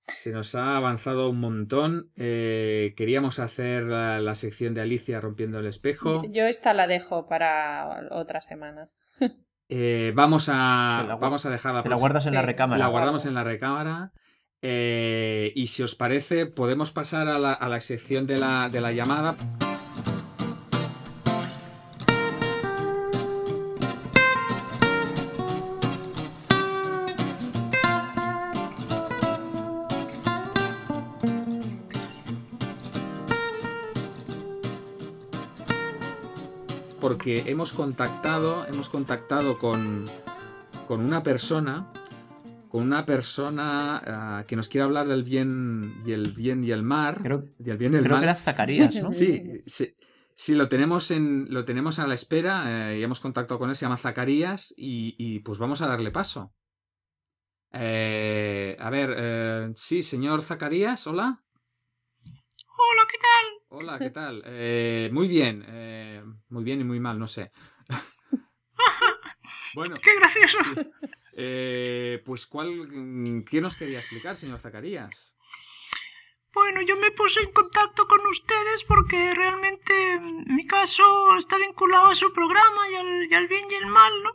se nos ha avanzado un montón. Eh, queríamos hacer la, la sección de Alicia rompiendo el espejo. Yo esta la dejo para otra semana. Eh, vamos a, vamos a dejar la guardas en la recámara. La guardamos en la recámara. Eh, y si os parece, podemos pasar a la, a la sección de la, de la llamada. Porque hemos contactado, hemos contactado con, con una persona con una persona ah, que nos quiere hablar del bien y el bien y el mar. Creo, del bien y el creo mal. que era Zacarías, ¿no? Sí, sí, sí, lo tenemos en, lo tenemos a la espera eh, y hemos contactado con él, se llama Zacarías y, y, pues vamos a darle paso. Eh, a ver, eh, sí, señor Zacarías, hola. Hola, ¿qué tal? Hola, ¿qué tal? Eh, muy bien, eh, muy bien y muy mal, no sé. bueno, Qué gracioso. sí. Eh, pues, ¿cuál, mm, ¿qué nos quería explicar, señor Zacarías? Bueno, yo me puse en contacto con ustedes porque realmente mm, mi caso está vinculado a su programa y al, y al bien y el mal, ¿no?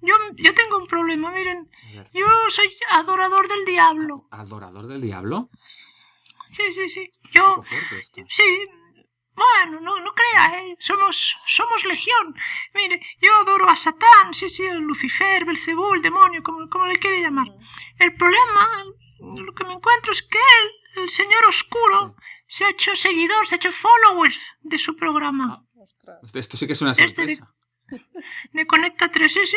Yo, yo tengo un problema, miren. Yo soy adorador del diablo. ¿Adorador del diablo? Sí, sí, sí. Un Yo, poco fuerte esto. sí. Bueno, no, no crea, ¿eh? Somos, somos legión. Mire, yo adoro a Satán, sí, sí, a Lucifer, Belcebú, el demonio, como, como le quiere llamar. El problema, lo que me encuentro es que él, el señor oscuro, se ha hecho seguidor, se ha hecho follower de su programa. Ostras. Esto- sí que es una Este de- sorpresa. De Conecta 3, sí, sí.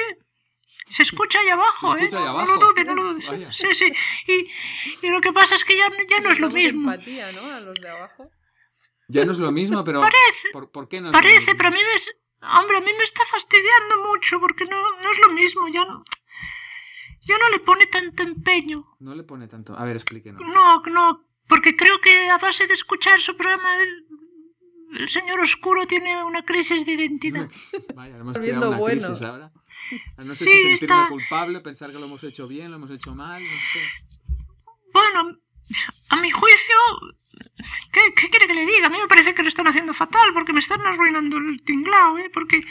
Se escucha ahí abajo, Se escucha ¿eh? ahí No- abajo. No lo dudes, no lo dudes. Sí, sí. Y, y lo que pasa es que ya, ya no es lo mismo. empatía, ¿no? A los de abajo. Ya no es lo mismo, pero Parece, ¿por, por qué no es lo parece, mismo? pero a mí me... es- Hombre, a mí me está fastidiando mucho porque no, no es lo mismo. Ya no, ya no le pone tanto empeño. No le pone tanto. A ver, explíquenos. No, no, porque creo que a base de escuchar su programa, el, el señor oscuro tiene una crisis de identidad. Vaya, hemos creado una bueno. crisis ahora. No sé Sí, si sentirme está- culpable, pensar que lo hemos hecho bien, lo hemos hecho mal, no sé. Bueno, a mi juicio, ¿qué, qué quiere que le diga? A mí me parece que lo están haciendo fatal porque me están arruinando el tinglao, ¿eh? Porque,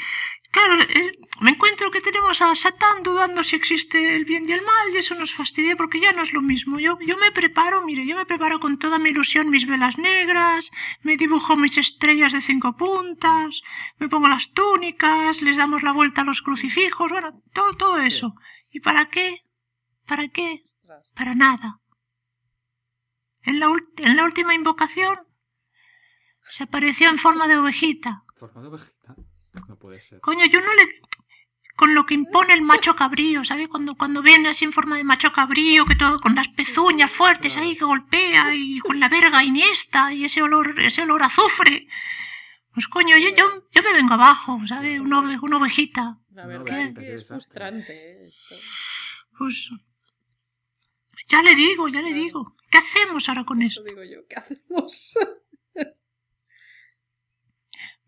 claro, eh, me encuentro que tenemos a Satán dudando si existe el bien y el mal y eso nos fastidia porque ya no es lo mismo. Yo, yo me preparo, mire, yo me preparo con toda mi ilusión mis velas negras, me dibujo mis estrellas de cinco puntas, me pongo las túnicas, les damos la vuelta a los crucifijos, bueno, todo, todo eso. ¿Y para qué? ¿Para qué? Para nada. En la, ul- en la última invocación se apareció en forma de ovejita. Forma de ovejita. No puede ser. Coño, yo no le... Con lo que impone el macho cabrío, ¿sabes? Cuando, cuando viene así en forma de macho cabrío, que todo con las pezuñas fuertes ahí que golpea y con la verga iniesta y ese olor, ese olor a azufre. Pues coño, yo, yo, yo me vengo abajo, ¿sabes? Una, ove- una ovejita. La verdad es que es frustrante esto. Pues ya le digo, ya le digo. ¿Qué hacemos ahora con Eso esto? digo yo, ¿qué hacemos?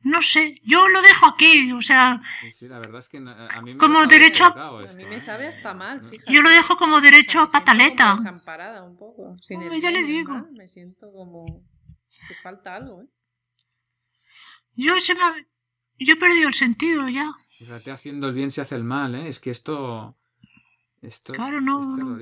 No sé, yo lo dejo aquí, o sea, Sí, sí, la verdad es que a mí me Como derecho a- mí me ¿eh? sabe hasta mal, fíjate. yo lo dejo como O sea, derecho a pataleta. como desamparada un poco. Sin Hombre, el ya le digo. mal, Me siento como que falta algo, ¿eh? Yo se me ha- yo he perdido el sentido ya. Fíjate, haciendo el bien se hace el mal, ¿eh? Es que esto... Esto es- Claro, no, es no.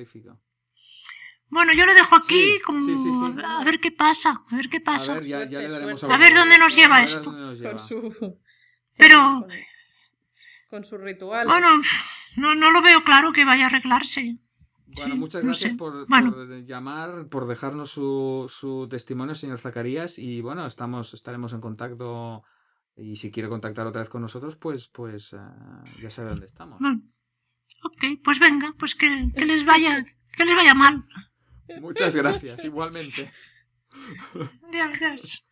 Bueno, yo lo dejo aquí Sí, como sí, sí, sí. a ver qué pasa, a ver qué A pasa. ver, ya, ya le Suerte, daremos suerte. A ver dónde nos lleva A ver esto. dónde nos lleva. Con su. Pero- Con, su ritual. Bueno, no, no lo veo claro que vaya a arreglarse. Bueno, Sí, muchas no gracias sé. por, Bueno. por llamar, por dejarnos su, su testimonio, señor Zacarías. Y bueno, estamos, estaremos en contacto. Y si quiere contactar otra vez con nosotros, pues, pues eh, ya sabe dónde estamos. Bueno, ok, pues venga, pues que, que les vaya, que les vaya mal. Muchas gracias, igualmente. Adiós.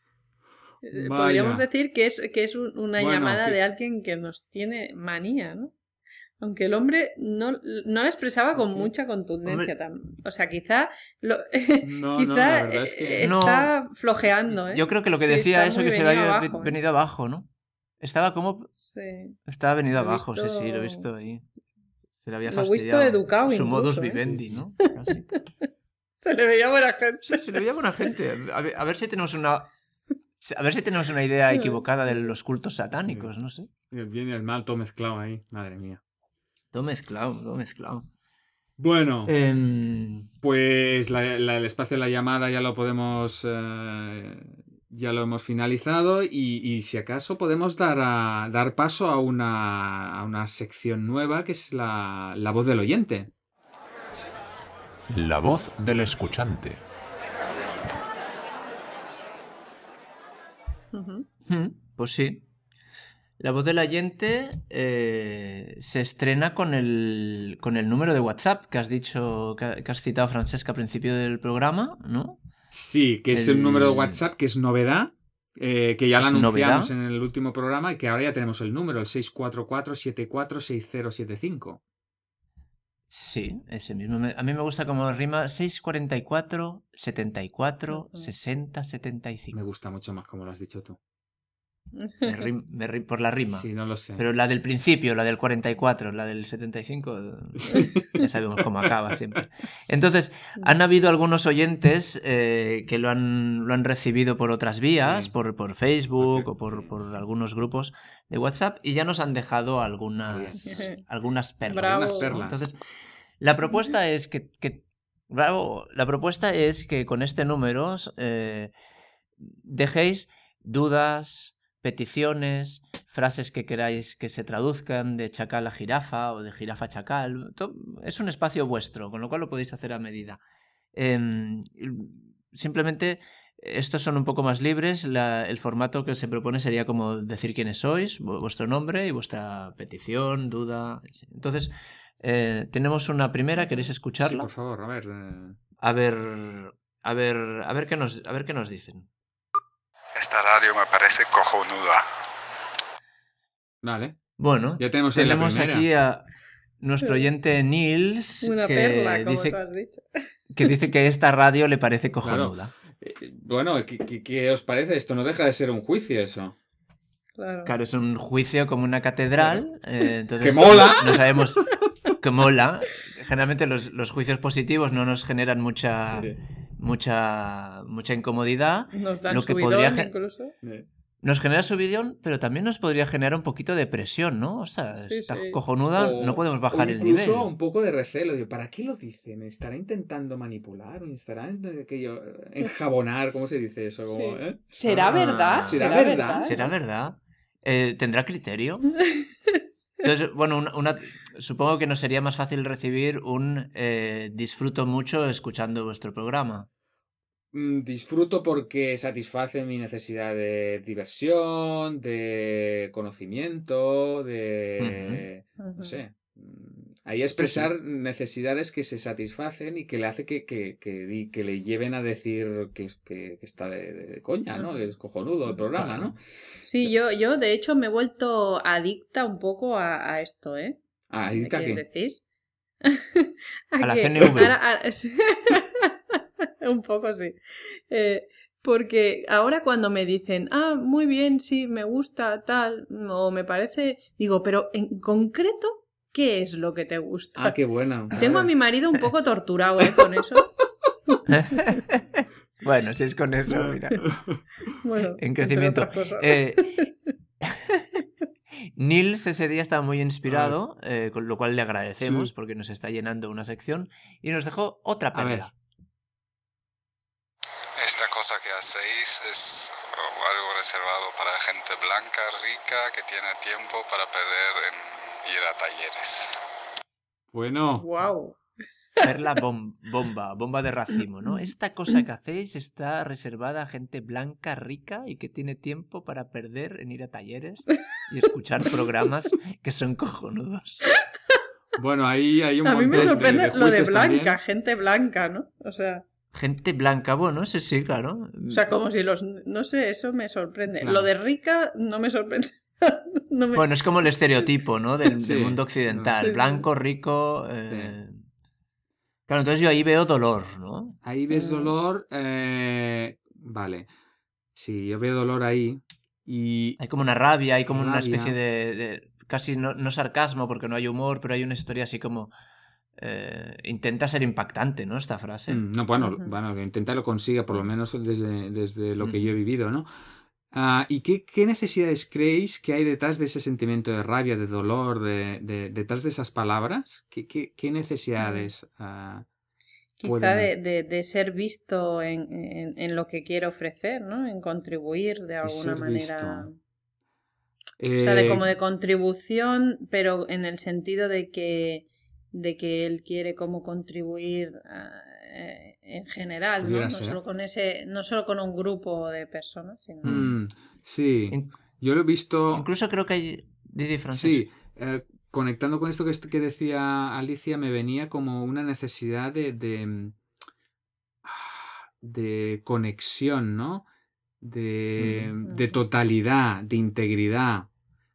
Eh, Vaya. Podríamos decir que es, que es un- una Bueno, llamada que- de alguien que nos tiene manía, ¿no? Aunque el hombre no, no la expresaba con Sí. mucha contundencia. Hombre. O sea, quizá, lo, No, quizá no, la verdad es que. eh, No. está flojeando, ¿eh? Yo creo que lo que Sí, decía eso que se venido había abajo, ¿eh? venido abajo, ¿no? Estaba como... Sí. Estaba venido Lo abajo, sí, sí, lo he visto- visto ahí. Se le había Lo he visto fastidiado. educado Su modus incluso, ¿eh? vivendi, ¿no? Casi. Se le veía buena gente. Sí, se le veía buena gente. A ver, a ver si tenemos una... A ver si tenemos una idea equivocada de los cultos satánicos, no sé. El bien y el mal todo mezclado ahí. Madre mía. Todo mezclado, todo mezclado. Bueno, Em, pues la- la- el espacio de la llamada ya lo podemos. eh, ya lo hemos finalizado. Y, y si acaso podemos dar, a- dar paso a una, a una sección nueva que es la, la voz del oyente. La voz del escuchante. Mm, pues sí. La voz del oyente eh, se estrena con el, con el número de WhatsApp que has dicho, que, ha- que has citado, Francesca, al principio del programa, ¿no? Sí, que es el, número de WhatsApp, que es novedad. eh, que ya lo ¿Es anunciamos novedad? en el último programa y que ahora ya tenemos el número, el 644-746075. Sí, ese mismo. Me- A mí me gusta como rima 644, 74, Ujú. 60, Me 75. gusta mucho más como lo has dicho tú. Me rim- me ri- por la rima. Sí, no lo sé. Pero la del principio, la del 44, la del 75, ya sabemos cómo acaba siempre. Entonces, han habido algunos oyentes eh, que lo han, lo han recibido por otras vías, Sí. por, por Facebook o por, por algunos grupos de WhatsApp, y ya nos han dejado algunas, Yes. algunas perlas. Bravo. Entonces, la propuesta es que, que- bravo, la propuesta es que con este número eh, dejéis dudas, peticiones, frases que queráis que se traduzcan de chacal a jirafa o de jirafa a chacal. Es un espacio vuestro, con lo cual lo podéis hacer a medida. Em, simplemente estos son un poco más libres. la- el formato que se propone sería como decir quiénes sois, vu- vuestro nombre y vuestra petición, duda. Entonces, eh, tenemos una primera, ¿queréis Sí, escucharla? por favor, a ver. eh, A ver, a ver, a ver qué nos, a ver qué nos dicen. Esta radio me parece cojonuda. Vale. Bueno, Ya tenemos la tenemos aquí a nuestro oyente Nils Una que perla, como dice tú has dicho. que dice que esta radio le parece cojonuda. Eh, bueno, ¿qué, qué, qué os parece? Esto no deja de ser un juicio, eso. Claro. Claro, es un juicio como una catedral. eh, entonces ¡Que mola! No, no sabemos que mola. Generalmente los, los juicios positivos no nos generan mucha, Sí. Mucha, mucha incomodidad. Nos dan lo que subidón podría incluso. Eh, Nos genera subidón, pero también nos podría generar un poquito de presión, ¿no? O sea, Sí, está sí. cojonuda, o- no podemos o bajar el incluso nivel. un poco de recelo. Digo, ¿para qué lo dice? ¿Me estará intentando manipular? ¿Me estará que yo- enjabonar? ¿Cómo se dice eso? Como, Sí. ¿eh? ¿Será Ah, verdad? ¿será verdad? ¿Será verdad? Eh, ¿Tendrá criterio? Entonces, bueno, una, una- supongo que nos sería más fácil recibir un eh, disfruto mucho escuchando vuestro programa. Mm, Disfruto porque satisface mi necesidad de diversión, de conocimiento, de... No sé. mm, Ahí expresar necesidades que se satisfacen y que le hace que, que, que, le lleven a decir que, que, que está de, de coña, ¿no? Que es cojonudo el programa, ¿no? Sí, yo, yo de hecho me he vuelto adicta un poco a, a esto, ¿eh? Ah, ¿De ¿adicta qué qué? decís? A la CNV. un poco sí. Eh, porque ahora cuando me dicen, ah, muy bien, sí, me gusta, tal, o me parece, digo, pero en concreto, ¿qué es lo que te gusta? Ah, qué buena. Tengo a mi marido un poco torturado, ¿eh? Con eso. bueno, si es con eso, mira. Bueno, En crecimiento. otras cosas. Eh, Nils ese día estaba muy inspirado, eh, con lo cual le agradecemos Sí. porque nos está llenando una sección y nos dejó otra perla. Esta cosa que hacéis es algo reservado para gente blanca, rica, que tiene tiempo para perder en ir a talleres. Bueno. Wow. Perla bom- bomba, bomba de racimo, ¿no? Esta cosa que hacéis está reservada a gente blanca, rica y que tiene tiempo para perder en ir a talleres y escuchar programas que son cojonudos. Bueno, ahí hay un A mí me de- sorprende de lo de blanca, también. gente blanca, ¿no? O sea, Gente blanca, bueno, sí, sí, claro. o sea, como si los... No sé, eso me sorprende. Claro. Lo de rica no me sorprende. No me- Bueno, es como el estereotipo, ¿no? Del, mundo occidental. Sí, sí. Blanco, rico. eh, Claro, entonces yo ahí veo dolor, ¿no? Ahí ves Mm. dolor. eh, Vale. Sí, yo veo dolor ahí. Y. Hay como una rabia, hay como una especie de. de- casi no, no sarcasmo porque no hay humor, pero hay una historia así como. eh, intenta ser impactante, ¿no? Esta frase. Mm, No, bueno, Ujú. bueno, que intenta lo consiga, por lo menos desde, desde lo que yo he vivido, ¿no? Ah, ¿Y qué, qué necesidades creéis que hay detrás de ese sentimiento de rabia, de dolor, de, de- detrás de esas palabras? ¿Qué, qué- qué necesidades? ah, Quizá pueden- de, de- de ser visto en, en- en lo que quiere ofrecer, ¿no? En contribuir de alguna manera. O sea, de eh, como de contribución, pero en el sentido de que de que él quiere como contribuir ah, eh, en general, ¿no? No solo con ese, no solo con un grupo de personas, sino mm, sí, In- yo lo he visto. Incluso creo que hay. Didi Francés. Sí, eh, conectando con esto que, decía Alicia, me venía como una necesidad de, de, mm, ah, de conexión, ¿no? De, Ujú. de totalidad, de integridad.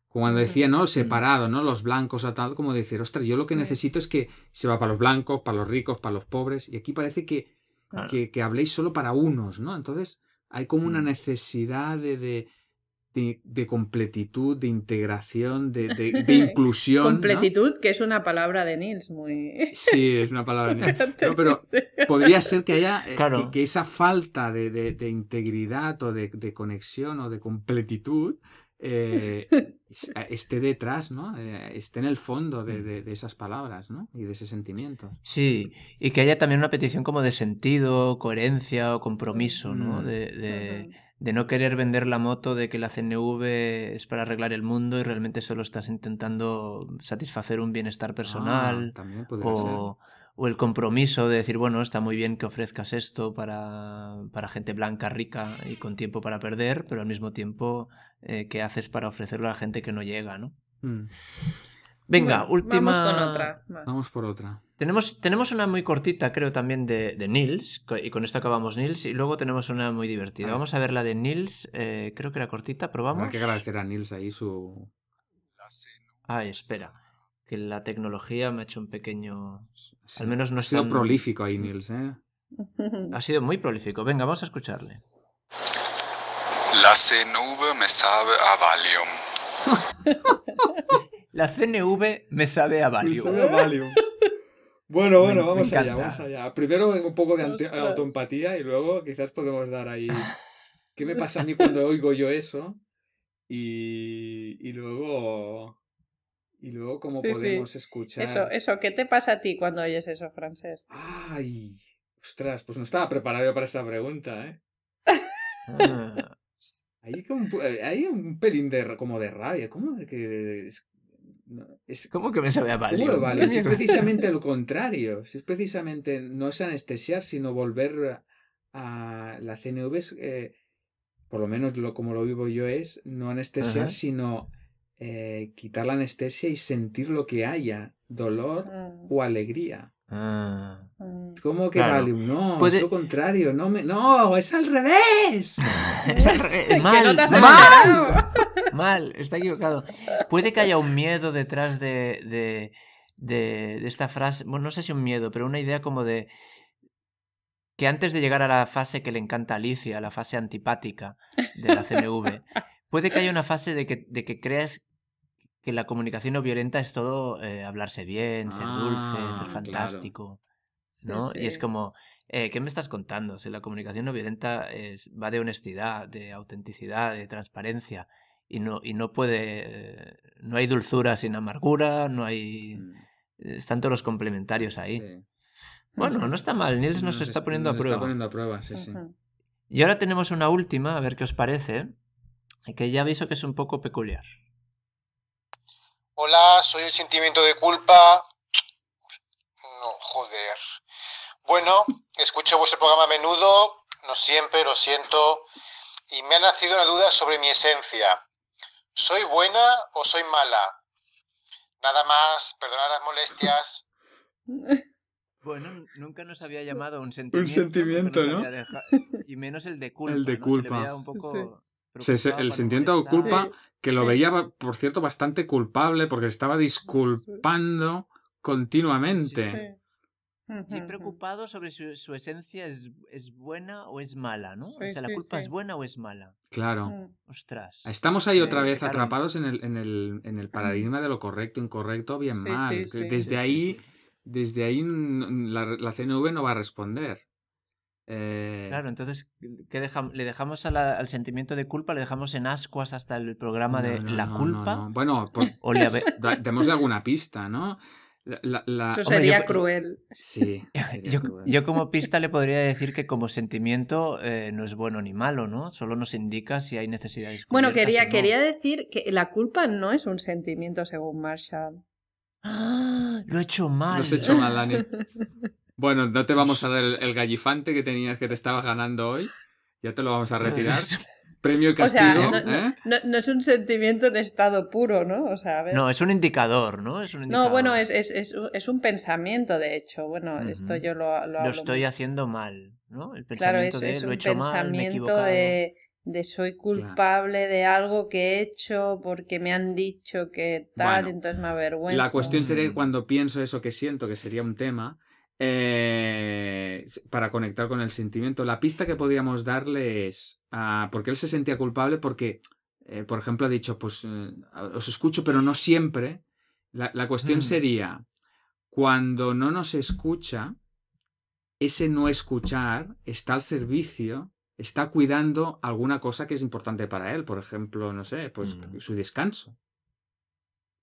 Cuando decía, ¿no? Separado, ¿no? Los blancos atados, como decir, ostras, yo lo que Sí. necesito es que se va para los blancos, para los ricos, para los pobres. Y aquí parece que, Claro. que, que habléis solo para unos, ¿no? Entonces hay como una Mm. necesidad de, de, de- de completitud, de integración, de, de- de inclusión. ¿no? completitud, que es una palabra de Nils muy Sí, es una palabra. en- No, pero podría ser que haya eh, Claro. que, que esa falta de, de- de integridad o de, de conexión o de completitud eh, es- esté detrás, ¿no? Eh, esté en el fondo de, de- de esas palabras, ¿no? Y de ese sentimiento. Sí, y que haya también una petición como de sentido, coherencia o compromiso, ¿no? Mm. De, de- no querer vender la moto de que la CNV es para arreglar el mundo y realmente solo estás intentando satisfacer un bienestar personal. Ah, también podría ser. o, o el compromiso de decir, bueno, está muy bien que ofrezcas esto para, para gente blanca, rica y con tiempo para perder, pero al mismo tiempo, eh, ¿qué haces para ofrecerlo a la gente que no llega, ¿no? Mm, Venga, Bueno, última. Vamos con otra. Va. Vamos por otra. Tenemos, tenemos una muy cortita, creo, también de, de Nils, y con esto acabamos Nils, y luego tenemos una muy divertida. A. Vamos a ver la de Nils, eh, creo que era cortita, probamos. que agradecer a Nils ahí su... Ay, espera, que la tecnología me ha hecho un pequeño... Sí, Al menos no ha sido tan- prolífico ahí, Nils, ¿eh? Ha sido muy prolífico. Venga, vamos a escucharle. La CNV me sabe a Valium. La CNV me sabe a Valium. Bueno, Me- bueno, me vamos allá, vamos allá. Primero un poco de Ostras. autoempatía y luego quizás podemos dar ahí... ¿Qué me pasa a mí cuando oigo yo eso? Y, y luego... Y luego cómo Sí, sí. podemos escuchar... Eso, eso, ¿qué te pasa a ti cuando oyes eso, francés? Ay, ostras, pues no estaba preparado para esta pregunta, ¿eh? Ah, Hay, como un, pu- eh, hay un pelín de, como de rabia, ¿cómo de que... Es, no, es, ¿Cómo que me sabe a. Si es precisamente lo contrario. Si es precisamente no es anestesiar, sino volver a la CNV, es, eh, por lo menos lo, como lo vivo yo, es no anestesiar, Ajá. sino eh, quitar la anestesia y sentir lo que haya, dolor Mm, o alegría. Ah. mm. ¿Cómo que Claro. vale? No, Puede- es lo contrario. No, me... no, es al revés. Es al mal, no mal, mal, está equivocado. Puede que haya un miedo detrás de, de, de- de esta frase, bueno, no sé si un miedo, pero una idea como de que antes de llegar a la fase que le encanta a Alicia, la fase antipática de la CNV, puede que haya una fase de que, de que creas que la comunicación no violenta es todo eh, hablarse bien, ser dulce, Ah, ser claro. fantástico. Sí, ¿no? Y es como, eh, ¿qué me estás contando? Si la comunicación no violenta es, va de honestidad, de autenticidad, de transparencia. Y no, y no puede. eh, No hay dulzura sin amargura, no hay. Mm, Están todos los complementarios ahí. sí. Bueno, no está mal, Nils nos, está est- poniendo a nos prueba. Está poniendo a prueba, sí, sí. Y ahora tenemos una última, a ver qué os parece, que ya aviso que es un poco peculiar. Hola, soy el sentimiento de culpa. No, joder. Bueno, escucho vuestro programa a menudo, no siempre, lo siento, y me ha nacido una duda sobre mi esencia. ¿Soy buena o soy mala? Nada más, perdonad las molestias. Bueno, nunca nos había llamado un sentimiento. sentimiento, nunca nos ¿no? deja- Y menos el de culpa. El de ¿no? Se le culpa. un poco Se- se- el sentimiento de culpa, que lo sí. veía, por cierto, bastante culpable porque estaba disculpando continuamente. Sí. Y Ujú, preocupado sobre si su esencia es, es buena o es mala, ¿no? Sí, o sea, la sí, culpa sí. es buena o es mala. Claro. ujú. Ostras. Estamos ahí otra vez atrapados en el, en, el, en el paradigma de lo correcto, incorrecto, bien Sí, mal. sí, sí. Desde Sí, sí, ahí, sí. desde ahí la, la CNV no va a responder. Eh, Claro, entonces, ¿qué dejam- ¿le dejamos a la- al sentimiento de culpa? ¿Le dejamos en ascuas hasta el programa de no, la no, culpa? no. Bueno, pues, ¿O le habe- da- démosle alguna pista, ¿no? La, Eso hombre, sería yo- cruel. Sí. sería Yo, cruel. yo como pista le podría decir que como sentimiento eh, no es bueno ni malo, ¿no? Solo nos indica si hay necesidades. Bueno, quería, no. quería decir que la culpa no es un sentimiento según Marshall. ¡Ah! Lo he hecho mal. Lo has hecho mal, Dani. Bueno, no te vamos a dar el, el gallifante que tenías que te estabas ganando hoy. Ya te lo vamos a retirar. Premio y O sea, castigo. no, no- ¿eh? no- no es un sentimiento en estado puro, ¿no? O sea, a ver. No, es un indicador, ¿no? Es un No, indicador. bueno, es, es, es, un- es un pensamiento, de hecho. Bueno, esto Ujú. yo lo, lo Lo hablo estoy mucho. haciendo mal, ¿no? El Claro, pensamiento es, de es lo he hecho mal, me he pensamiento equivocado. de, de soy culpable de algo que he hecho porque me han dicho que tal, Bueno, entonces me avergüenzo. La cuestión sería que Mm. cuando pienso eso que siento, que sería un tema, eh, para conectar con el sentimiento, la pista que podríamos darle es, porque él se sentía culpable porque, eh, por ejemplo, ha dicho, pues eh, os escucho, pero no siempre. La, la cuestión Mm. sería, cuando no nos escucha, ese no escuchar está al servicio, está cuidando alguna cosa que es importante para él, por ejemplo, no sé, pues Mm. su descanso,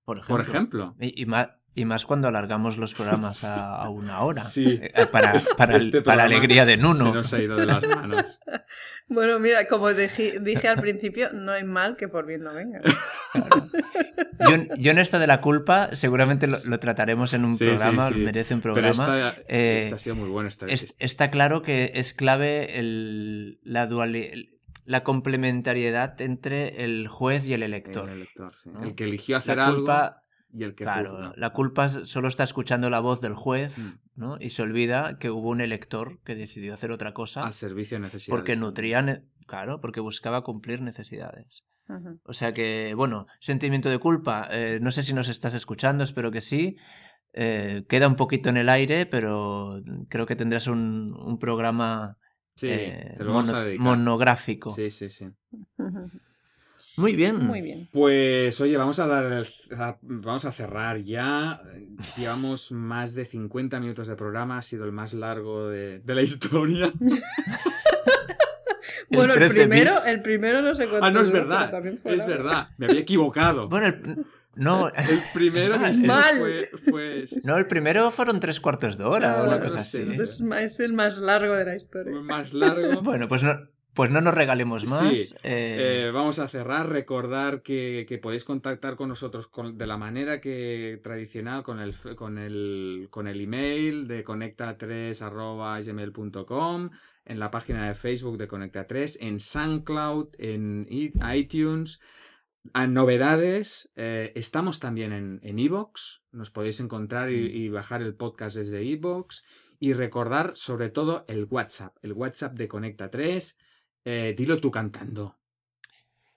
Por ejemplo. por ejemplo. Y, y más, y más cuando alargamos los programas a, a una hora. Sí. Eh, Para, Este- para, el- este para alegría de Se Nuno. nos ha ido de las manos. Bueno, mira, como dije, dije al principio, no hay mal que por bien no venga. Yo, yo en esto de la culpa seguramente lo, lo trataremos en un Sí, programa, sí. merece un Pero programa. esta, eh, esta ha sido muy buena. Esta, Es- está claro que es clave el- la dualidad, la complementariedad entre el juez y el elector. el, elector, sí. ¿no? El que eligió hacer La algo culpa, y el que claro, juzga. la culpa solo está escuchando la voz del juez, Mm. ¿no? Y se olvida que hubo un elector que decidió hacer otra cosa al servicio de necesidades. porque nutría, ne- claro, porque buscaba cumplir necesidades. O sea que, bueno, sentimiento de culpa. eh, no sé si nos estás escuchando, espero que sí. Eh, queda un poquito en el aire, pero creo que tendrás un, un programa Sí, eh, te lo vamos mono- a dedicar. monográfico. Sí, sí, sí. Muy bien. Muy bien. Pues oye, vamos a dar el- a- vamos a cerrar ya. Llevamos más de 50 minutos de programa, ha sido el más largo de, de la historia. Bueno, el 13 primero, bis. el primero no sé cuánto. Ah, no es verdad. también fue Es verdad. Me había equivocado. Bueno, el, no, El primero Mal. fue, fue- no, el primero fueron tres cuartos de hora Ah, o una bueno, cosa no así. sé, no sé. Es, el más largo de la historia. fue más largo. Bueno, pues no, pues no nos regalemos más. Sí, eh, Eh, vamos a cerrar. Recordar que, que podéis contactar con nosotros con- de la manera que tradicional con el, con el, con el email de conecta3.gmail.com, en la página de Facebook de Conecta3, en SoundCloud, en iTunes. A novedades, eh, estamos también en Evox. nos podéis encontrar y, Mm. y bajar el podcast desde Evox. Y recordar sobre todo el WhatsApp, el WhatsApp de Conecta 3. Eh, dilo tú cantando.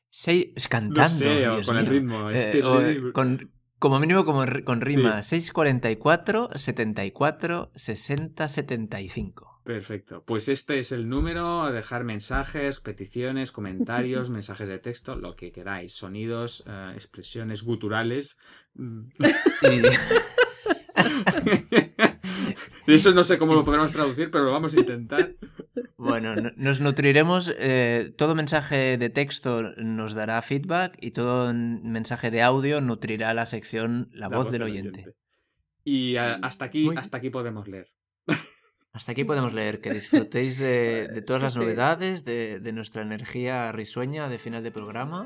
Seis, cantando. no sé, o con el ritmo. Eh, o, ritmo. con, como mínimo como con rima. 644 74 60 75. Perfecto. Pues este es el número. Dejar mensajes, peticiones, comentarios, mensajes de texto, lo que queráis. Sonidos, eh, expresiones guturales. Y, Eso no sé cómo lo podremos traducir, pero lo vamos a intentar. bueno, no- nos nutriremos. eh, todo mensaje de texto nos dará feedback y todo mensaje de audio nutrirá la sección La, voz, del oyente. Y eh, hasta aquí, Muy- hasta aquí podemos leer. Hasta aquí podemos leer. Que disfrutéis de, de todas Sí, las sí. novedades, de, de nuestra energía risueña de final de programa.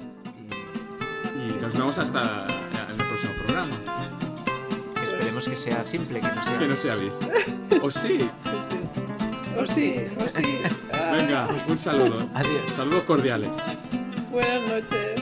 Y Y nos vemos hasta eh, el próximo programa. Que esperemos que sea simple, que no sea. Que no sea bis. O sí. O sí, o sí. Venga, un saludo. Adiós. Saludos cordiales. Buenas noches.